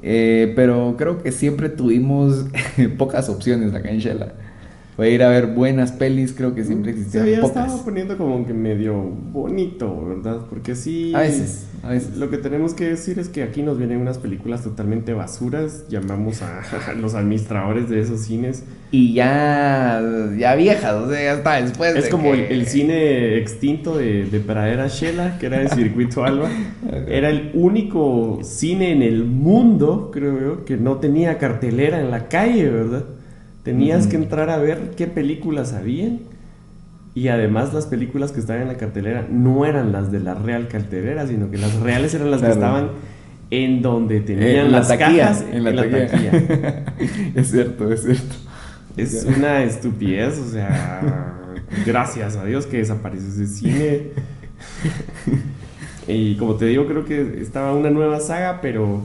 Eh, pero creo que siempre tuvimos pocas opciones acá en Shela. Fue ir a ver buenas pelis, creo que siempre Se existían había pocas. estado poniendo como que medio bonito, ¿verdad? Porque sí. A veces, a veces. Lo que tenemos que decir es que aquí nos vienen unas películas totalmente basuras. Llamamos a, a los administradores de esos cines. Y ya, ya viejas, o sea, ya está después. Es de como el, que- el cine extinto de, de Pradera Shela, que era de Circuito Alba. Era el único cine en el mundo, creo yo, que no tenía cartelera en la calle, ¿verdad? Tenías que entrar a ver qué películas habían. Y además las películas que estaban en la cartelera no eran las de la real cartelera, sino que las reales eran las Claro. que estaban en donde Eh, tenían en la las taquilla, cajas en la taquilla. es cierto, es cierto. Es una estupidez, o sea, gracias a Dios que desapareció ese cine. y como te digo, creo que estaba una nueva saga, pero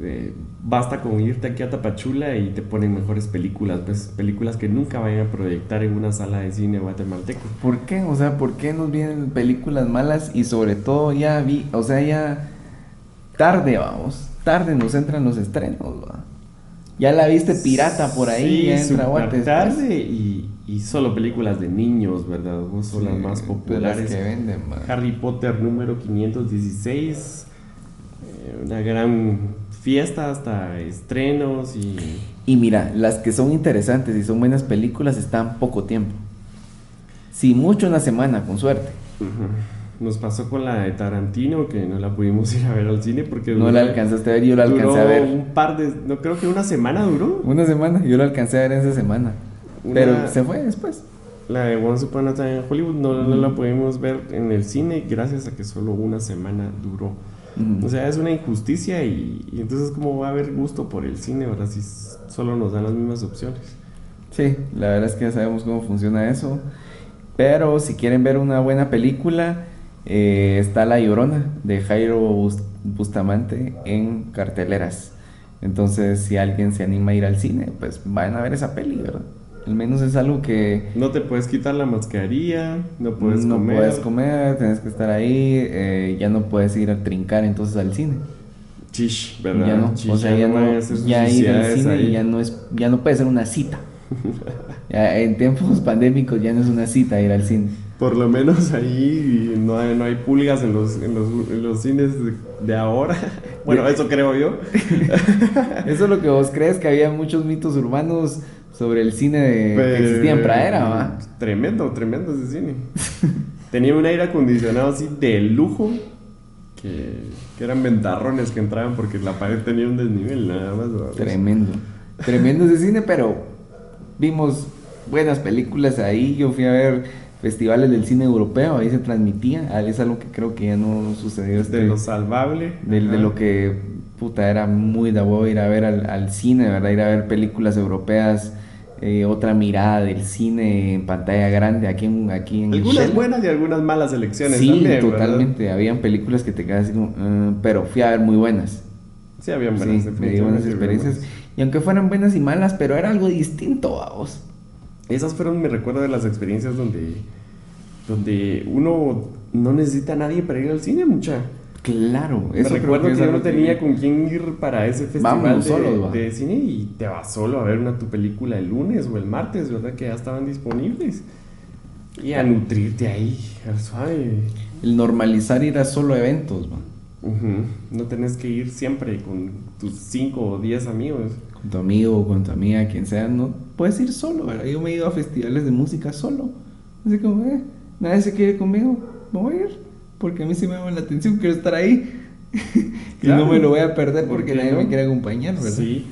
eh, basta con irte aquí a Tapachula y te ponen mejores películas, pues películas que nunca vayan a proyectar en una sala de cine guatemalteco. ¿Por qué? O sea, ¿por qué nos vienen películas malas y sobre todo ya vi, o sea, ya tarde vamos, tarde nos entran los estrenos, ¿va? Ya la viste pirata por ahí, Sí, ya entra súper Guate después. tarde y, y solo películas de niños, ¿verdad? Son las más populares. las que venden. Harry Potter número 516. eh, una gran fiesta hasta estrenos y... Y mira, las que son interesantes y son buenas películas están poco tiempo. Si mucho una semana, con suerte. Nos pasó con la de Tarantino que no la pudimos ir a ver al cine porque No la alcanzaste a ver, yo la alcancé a ver. un par de... No creo que una semana duró. Una semana, yo la alcancé a ver esa semana. Una- Pero se fue después. La de Once Upon a Time in Hollywood no, no la pudimos ver en el cine gracias a que solo una semana duró. O sea, es una injusticia y, y entonces cómo va a haber gusto por el cine, ¿verdad? Si solo nos dan las mismas opciones. Sí, la verdad es que ya sabemos cómo funciona eso. Pero si quieren ver una buena película, eh, está La Llorona de Jairo Bus- Bustamante en carteleras. Entonces, si alguien se anima a ir al cine, pues vayan a ver esa peli, ¿verdad? Al menos es algo que No te puedes quitar la mascarilla, no puedes no comer. puedes comer, tienes que estar ahí, eh, ya no puedes ir a trincar entonces al cine. Chish, ¿verdad? Ya no, Chish, o sea, ya no, ya ir al cine ahí. ya no es, ya no puede ser una cita. Ya, en tiempos pandémicos ya no es una cita ir al cine. Por lo menos ahí no hay, no hay pulgas en los, en los, en los cines de, de ahora. Bueno, eso creo yo. Eso es lo que vos crees, que había muchos mitos urbanos sobre el cine de, que existía en Pradera, ¿va? Tremendo, tremendo ese cine. Tenía un aire acondicionado así de lujo. Que, que eran ventarrones que entraban porque la pared tenía un desnivel nada más. ¿va? Tremendo. Tremendo ese cine, pero vimos buenas películas ahí. Yo fui a ver festivales del cine europeo, ahí se transmitía. Es algo que creo que ya no sucedió. Este, De lo salvable. del- de lo que, puta, era muy de huevo ir a ver al, al cine, ¿verdad? Ir a ver películas europeas. Eh, otra mirada del cine en pantalla grande aquí en, aquí en Algunas Shell. buenas y algunas malas elecciones Sí, también, ¿verdad? totalmente. Habían películas que te quedas así como, "Ah", pero fui a ver muy buenas. Sí, habían buenas. Sí, me di buenas definitivamente habían experiencias. buenas. Y aunque fueran buenas y malas, pero era algo distinto a vos. Esas fueron, me recuerdo, de las experiencias donde, donde uno no necesita a nadie para ir al cine, mucha. Claro, Me eso creo recuerdo que, yo no tenía con quién ir para ese festival Vámonos de, solos, va. de cine y te vas solo a ver una tu película el lunes o el martes, ¿verdad? Que ya estaban disponibles. Y a nutrirte ahí, al suave. El normalizar ir a solo eventos, man. No tenés que ir siempre con tus 5 o 10 amigos. Con tu amigo, con tu amiga, quien sea, no puedes ir solo, ¿verdad? Yo me he ido a festivales de música solo. Así como, eh, nadie se quiere conmigo, me voy a ir. Porque a mí sí me llama la atención, quiero estar ahí. y no me lo voy a perder porque Porque nadie me quiere acompañar, ¿verdad? Sí.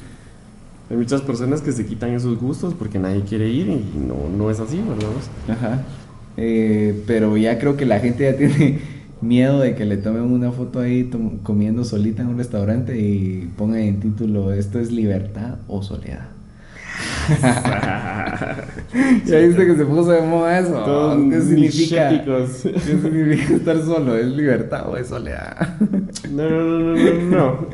Hay muchas personas que se quitan esos gustos porque nadie quiere ir y no, no es así, ¿verdad? Ajá. Eh, pero ya creo que la gente ya tiene miedo de que le tomen una foto ahí comiendo solita en un restaurante y pongan en título esto es libertad o soledad. ya viste que se puso de moda eso. Todos ¿Qué significa? michéticos. ¿Qué significa estar solo? ¿Es libertad o es soledad? No, no, no, no, no, no.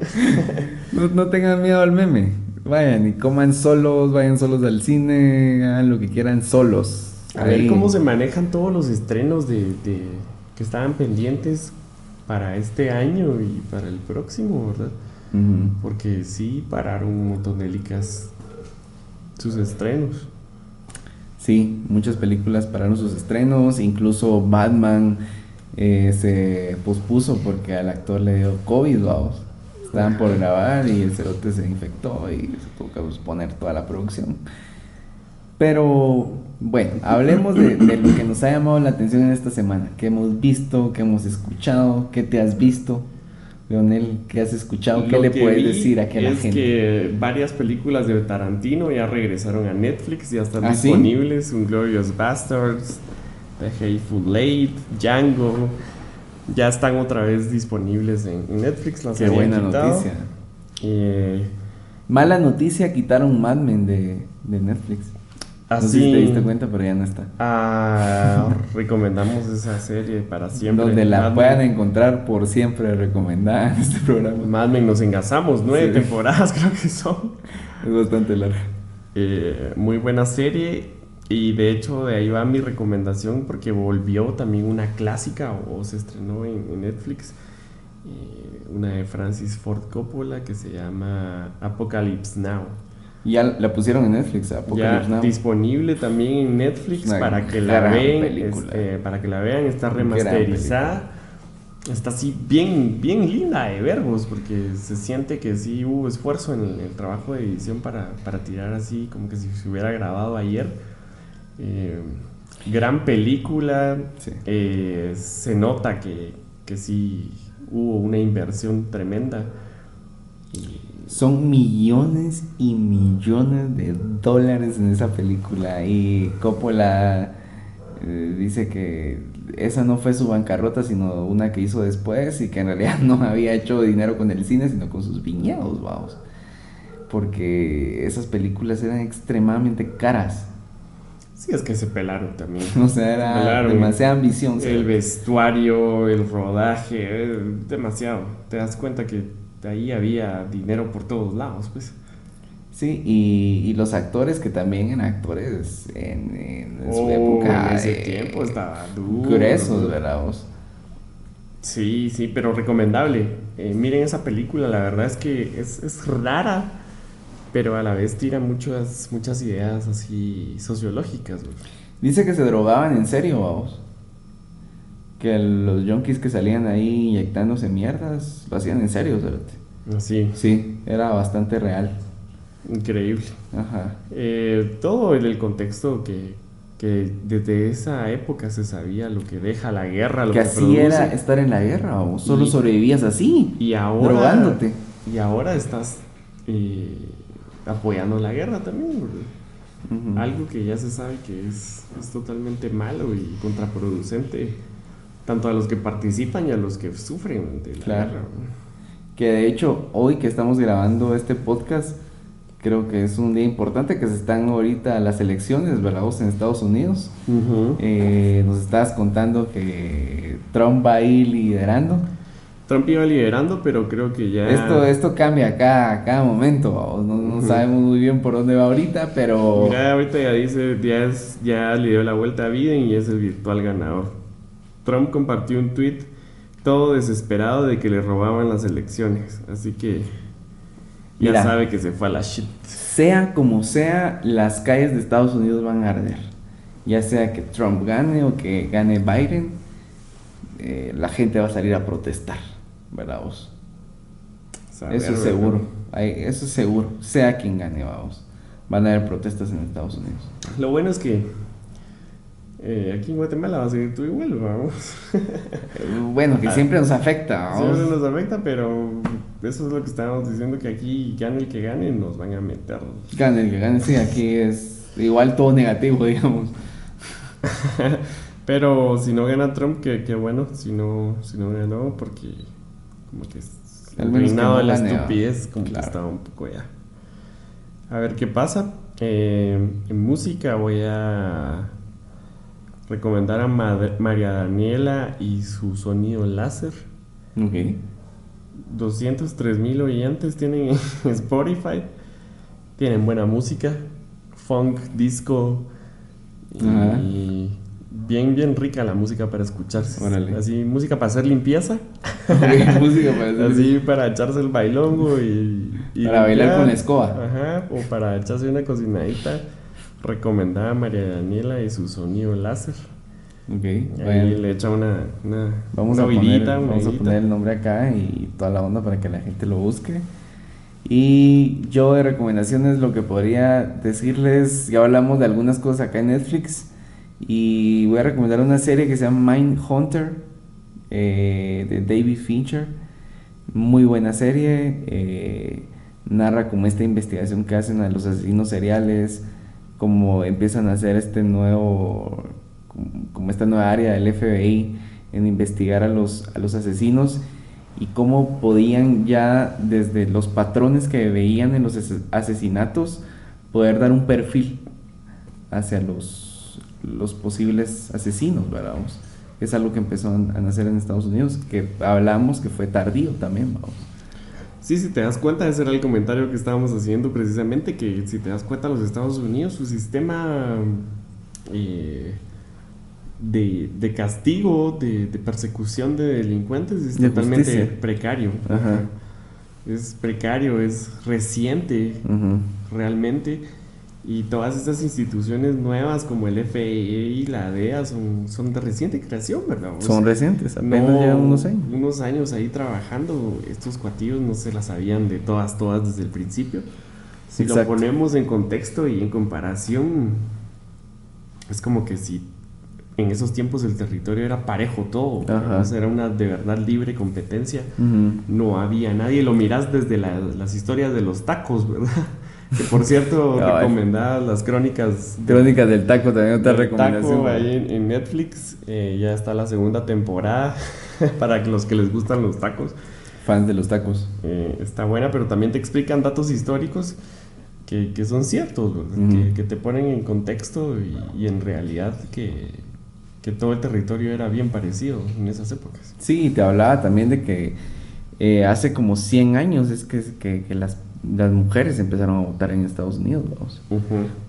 no, no tengan miedo al meme. Vayan y coman solos, vayan solos al cine, hagan lo que quieran solos. A ver Ahí. cómo se manejan todos los estrenos de, de- que estaban pendientes para este año y para el próximo, ¿verdad? Porque sí pararon un montón de licas sus estrenos. Sí, muchas películas pararon sus estrenos, incluso Batman eh, se pospuso porque al actor le dio COVID, vamos. Estaban por grabar y el cerote se infectó y se tuvo que posponer toda la producción. Pero bueno, hablemos de, de lo que nos ha llamado la atención en esta semana. ¿Qué hemos visto? ¿Qué hemos escuchado? ¿Qué te has visto? Leonel, ¿qué has escuchado? ¿Qué Lo le que puedes decir a la es gente? que varias películas de Tarantino ya regresaron a Netflix, ya están ¿Ah, sí? disponibles. Un Glorious Bastards, The Hateful Eight, Django. Ya están otra vez disponibles en Netflix. Las Qué buena quitado. noticia. Eh, Mala noticia, quitaron Mad Men de, de Netflix. No sé así, si te diste cuenta, pero ya no está. ah, recomendamos esa serie para siempre. Donde la Mad puedan encontrar por siempre recomendada en este programa. Mad Men nos engasamos, nueve Sí. temporadas creo que son. Es bastante larga. Eh, muy buena serie y de hecho de ahí va mi recomendación porque volvió también una clásica o, se estrenó en, en Netflix eh, una de Francis Ford Coppola que se llama Apocalypse Now Y ya la pusieron en Netflix, Apocalypse ya Now. disponible también en Netflix Una para que la vean este, para que la vean está remasterizada. está así bien bien linda de verbos porque se siente que sí hubo esfuerzo en el, el trabajo de edición para, para tirar así como que si se hubiera grabado ayer. Eh, gran película. Sí. eh, se nota que, que sí hubo una inversión tremenda. Y- Son millones y millones de dólares en esa película. Y Coppola eh, dice que esa no fue su bancarrota, sino una que hizo después y que en realidad no había hecho dinero con el cine, sino con sus viñedos, vamos. Porque esas películas eran extremadamente caras. Sí, es que se pelaron también. O sea, era Pelaron. demasiada ambición. El vestuario, el rodaje, eh, demasiado. Te das cuenta que ahí había dinero por todos lados, pues. Sí, y, y los actores que también eran actores en, en su Oh, época. en ese eh, tiempo estaba duro. Gruesos, ¿verdad? vos? Sí, sí, pero recomendable. Eh, miren esa película, la verdad es que es, es rara, pero a la vez tira muchas, muchas ideas así sociológicas. güey. Dice que se drogaban en serio, vamos. Que los junkies que salían ahí inyectándose mierdas lo hacían en serio, ¿sabes? Así, Sí, era bastante real. increíble. Ajá. Eh, todo en el contexto que, que desde esa época se sabía lo que deja la guerra, lo que que, así produce. era estar en la guerra, vamos. Solo Y- sobrevivías así. Y ahora. Drogándote. Y ahora estás eh, apoyando la guerra también. Ujú. Algo que ya se sabe que es, es totalmente malo y contraproducente, tanto a los que participan y a los que sufren de la Claro. guerra. Que de hecho, hoy que estamos grabando este podcast, creo que es un día importante que se están ahorita las elecciones, ¿verdad? Vos en Estados Unidos. Eh, nos estabas contando que Trump va a ir liderando. Trump iba liderando, pero creo que ya. Esto, esto cambia cada, cada momento. No, no sabemos muy bien por dónde va ahorita, pero Mira, ahorita ya dice, ya, es- ya le dio la vuelta a Biden y es el virtual ganador. Trump compartió un tweet todo desesperado de que le robaban las elecciones. Así que ya Mira. sabe que se fue a la shit. sea como sea, las calles de Estados Unidos van a arder. Ya sea que Trump gane o que gane Biden, eh, la gente va a salir a protestar, ¿verdad vos? Saber, Eso es seguro, Ay, eso es seguro, sea quien gane, vamos. Van a haber protestas en Estados Unidos. Lo bueno es que eh, aquí en Guatemala va a seguir todo igual, vamos. Bueno, que siempre nos afecta, vamos. Siempre nos afecta, pero eso es lo que estábamos diciendo, que aquí gane el que gane, nos van a meter. Gane el que gane, sí, aquí es igual todo negativo, digamos. Pero si no gana Trump, que bueno, si no, si no ganó, porque como que es el reinado de la estupidez, como Claro. que estaba un poco ya. A ver qué pasa. Eh, en música voy a recomendar a María Daniela y su sonido láser. Ok. 203 mil oyentes tienen en Spotify. Tienen buena música, funk, disco Ajá. y bien, bien rica la música para escucharse. Órale. Así, música para hacer limpieza, Ok, música para hacer- así para echarse el bailongo y, y Para bailar con la escoba. Ajá, o para echarse una cocinadita. Recomendada a María Daniela y su sonido láser. Ok, Ahí bueno. le echa una, una, Vamos, una a poner, una vamos a poner el nombre acá y toda la onda para que la gente lo busque. Y yo de recomendaciones lo que podría decirles, ya hablamos de algunas cosas acá en Netflix y voy a recomendar una serie que se llama Mind Hunter eh, de David Fincher. Muy buena serie, eh, narra como esta investigación que hacen a los asesinos seriales, como empiezan a hacer este nuevo, como- esta nueva área del FBI en investigar a los, a los asesinos y cómo podían ya desde los patrones que veían en los ase- asesinatos poder dar un perfil hacia los, los posibles asesinos, ¿verdad? Es algo que empezó a nacer en Estados Unidos, que hablamos que fue tardío también, vamos. Sí, si te das cuenta, ese era el comentario que estábamos haciendo precisamente, que si te das cuenta, los Estados Unidos, su sistema eh, de, de castigo, de, de persecución de delincuentes es De totalmente justicia. precario. Ajá. Es precario, es reciente realmente. Y todas estas instituciones nuevas como el FBI y la DEA son, son de reciente creación, ¿verdad? O Son sea, recientes, apenas no, llevan unos años. unos años ahí trabajando. Estos cuatillos no se las sabían de todas, todas desde el principio. Si Exacto. lo ponemos en contexto y en comparación, es como que si en esos tiempos el territorio era parejo todo, Ajá. o sea, era una de verdad libre competencia. Ujú. No había nadie, lo miras desde la- las historias de los tacos, ¿verdad? Que por cierto, recomendadas las crónicas Crónicas del taco también otra recomendación. taco ahí en, en Netflix. eh, ya está la segunda temporada para los que les gustan los tacos. Fans de los tacos. Eh, está buena, pero también te explican datos históricos que, que son ciertos, que, que te ponen en contexto y, y en realidad que, que todo el territorio era bien parecido en esas épocas. Sí, te hablaba también de que eh, hace como 100 años es que, que- que las, las mujeres empezaron a votar en Estados Unidos.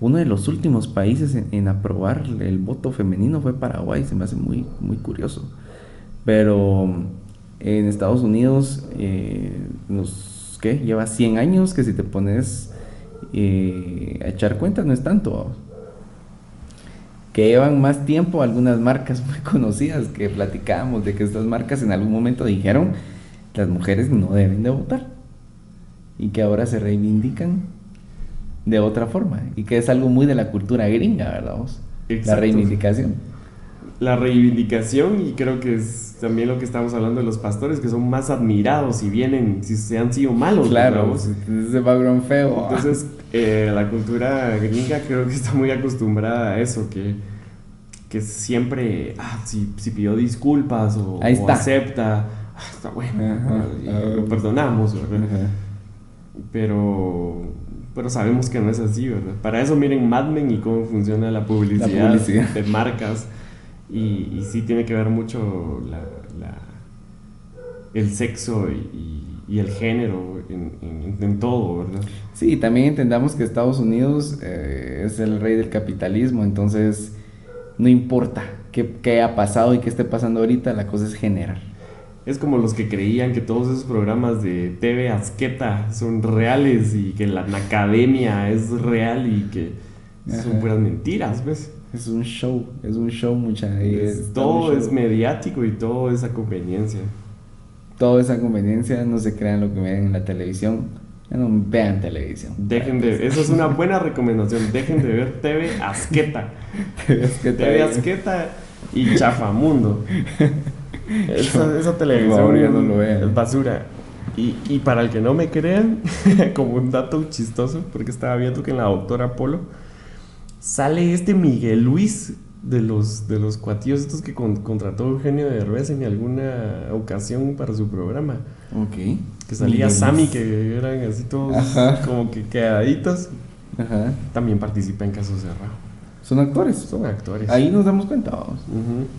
Uno de los últimos países en, en aprobar el voto femenino fue Paraguay, se me hace muy, muy curioso. Pero en Estados Unidos, eh, nos, ¿qué? Lleva 100 años que si te pones Y a echar cuentas no es tanto. vamos. Que llevan más tiempo algunas marcas muy conocidas que platicábamos de que estas marcas en algún momento dijeron las mujeres no deben de votar y que ahora se reivindican de otra forma y que es algo muy de la cultura gringa, ¿verdad? vos? La reivindicación. La reivindicación y creo que es también lo que estamos hablando de los pastores que son más admirados si vienen, si se han sido malos. Claro, ese background feo. Entonces, eh, la cultura gringa creo que está muy acostumbrada a eso, que, que siempre, ah, si, si pidió disculpas o, Ahí o está. acepta, ah, está bueno, Ajá, y lo perdonamos, ¿verdad? Ajá. Pero, pero sabemos que no es así, ¿verdad? Para eso miren Mad Men y cómo funciona la publicidad, La publicidad. de marcas. Y, y sí tiene que ver mucho la, la- el sexo y, el género en, en- en todo, ¿verdad? Sí, también entendamos que Estados Unidos eh, es el rey del capitalismo, entonces no importa qué, qué haya pasado y qué esté pasando ahorita, la cosa es generar. Es como los que creían que todos esos programas de TV Azqueta son reales y que la academia es real y que son puras mentiras, ¿ves? Es un show, es un show, mucha. y Es- es todo es mediático y todo es a conveniencia. Toda esa conveniencia, no se crean lo que ven en la televisión, no vean televisión. Dejen de, esa es una buena recomendación, dejen de ver TV Azqueta. Es que TV Azqueta y Chafamundo. Esa, esa televisión no lo es basura. Y, y para el que no me crean, como un dato chistoso, porque estaba viendo que en la doctora Polo sale este Miguel Luis de los, de los cuatillos estos que con- contrató Eugenio Derbez en alguna ocasión para su programa. Ok. Que salía Sammy, que eran así todos Ajá. como que quedaditos. Ajá. También participa en Caso Cerrado. Son actores. Son actores. Ahí nos damos cuenta, vamos.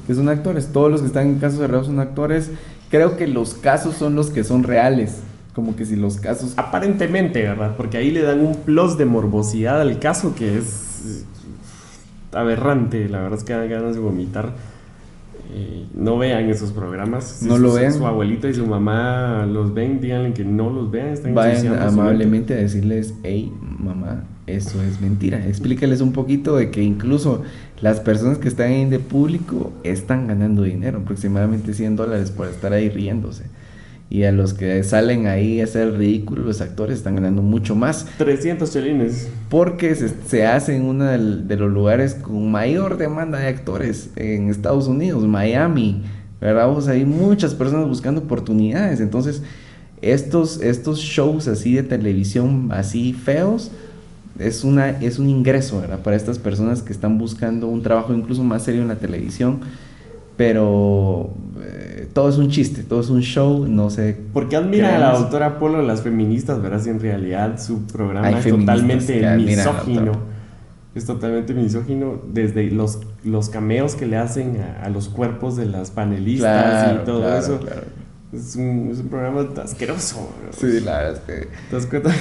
Que son actores. Todos los que están en casos cerrados son actores. Creo que los casos son los que son reales. Como que si los casos. Aparentemente, ¿verdad? Porque ahí le dan un plus de morbosidad al caso que es eh, aberrante. La verdad es que dan ganas de vomitar. Eh, no vean esos programas. Si No su- lo vean. Su abuelita y su mamá los ven, díganle que no los vean. Están Vayan amablemente a decirles, hey, mamá, eso es mentira. Explícales un poquito de que incluso las personas que están ahí de público están ganando dinero, aproximadamente 100 dólares por estar ahí riéndose. Y a los que salen ahí a hacer ridículo, los actores están ganando mucho más. 300 chelines. Porque se, se hace en uno de los lugares con mayor demanda de actores en Estados Unidos, Miami, ¿verdad? Sea, hay muchas personas buscando oportunidades. Entonces, estos, estos shows así de televisión, así feos, es, una, es un ingreso, ¿verdad? Para estas personas que están buscando un trabajo incluso más serio en la televisión. Pero eh, todo es un chiste, todo es un show, no sé. ¿Por qué admiran a la doctora Polo las feministas? Verás, si en realidad su programa Hay es totalmente misógino. Es totalmente misógino desde los, los cameos que le hacen a, a los cuerpos de las panelistas Claro, y todo claro, eso. claro. Es, un, es un programa asqueroso. Sí, la verdad es que... ¿Te das cuenta?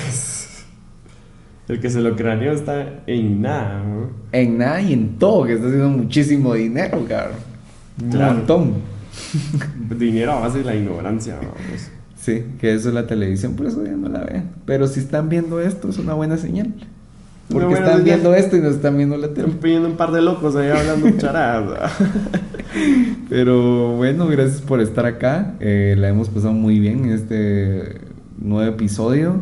El que se lo craneó está en nada. ¿no? En nada y en todo, que está haciendo muchísimo dinero, cabrón. Un Claro. montón. Dinero a base de la ignorancia. vamos. Sí, que eso es la televisión, por eso ya no la ven. Pero si están viendo esto, es una buena señal. Porque están viendo esto y nos están viendo la tele. Están pidiendo un par de locos ahí hablando charadas. Pero bueno, gracias por estar acá. Eh, la hemos pasado muy bien en este nuevo episodio.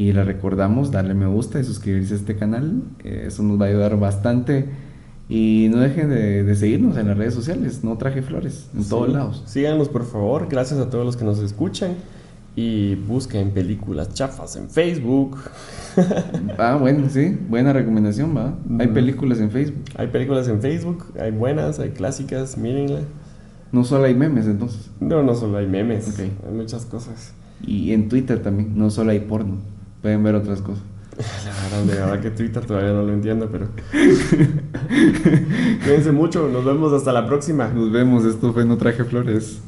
Y le recordamos darle me gusta y suscribirse a este canal. Eso nos va a ayudar bastante. Y no dejen de, de seguirnos en las redes sociales. No traje flores en todos lados. Síganos por favor, gracias a todos los que nos escuchan. Y busquen películas chafas en Facebook. Ah, bueno, sí, buena recomendación, va. Hay películas en Facebook. Hay películas en Facebook, hay buenas, hay clásicas, mírenla. No solo hay memes, entonces. No, no solo hay memes, hay muchas cosas. Y en Twitter también, no solo hay porno. Pueden ver otras cosas. La verdad, de verdad que Twitter todavía no lo entiendo, pero. Cuídense mucho, nos vemos hasta la próxima. Nos vemos, esto fue No Traje Flores.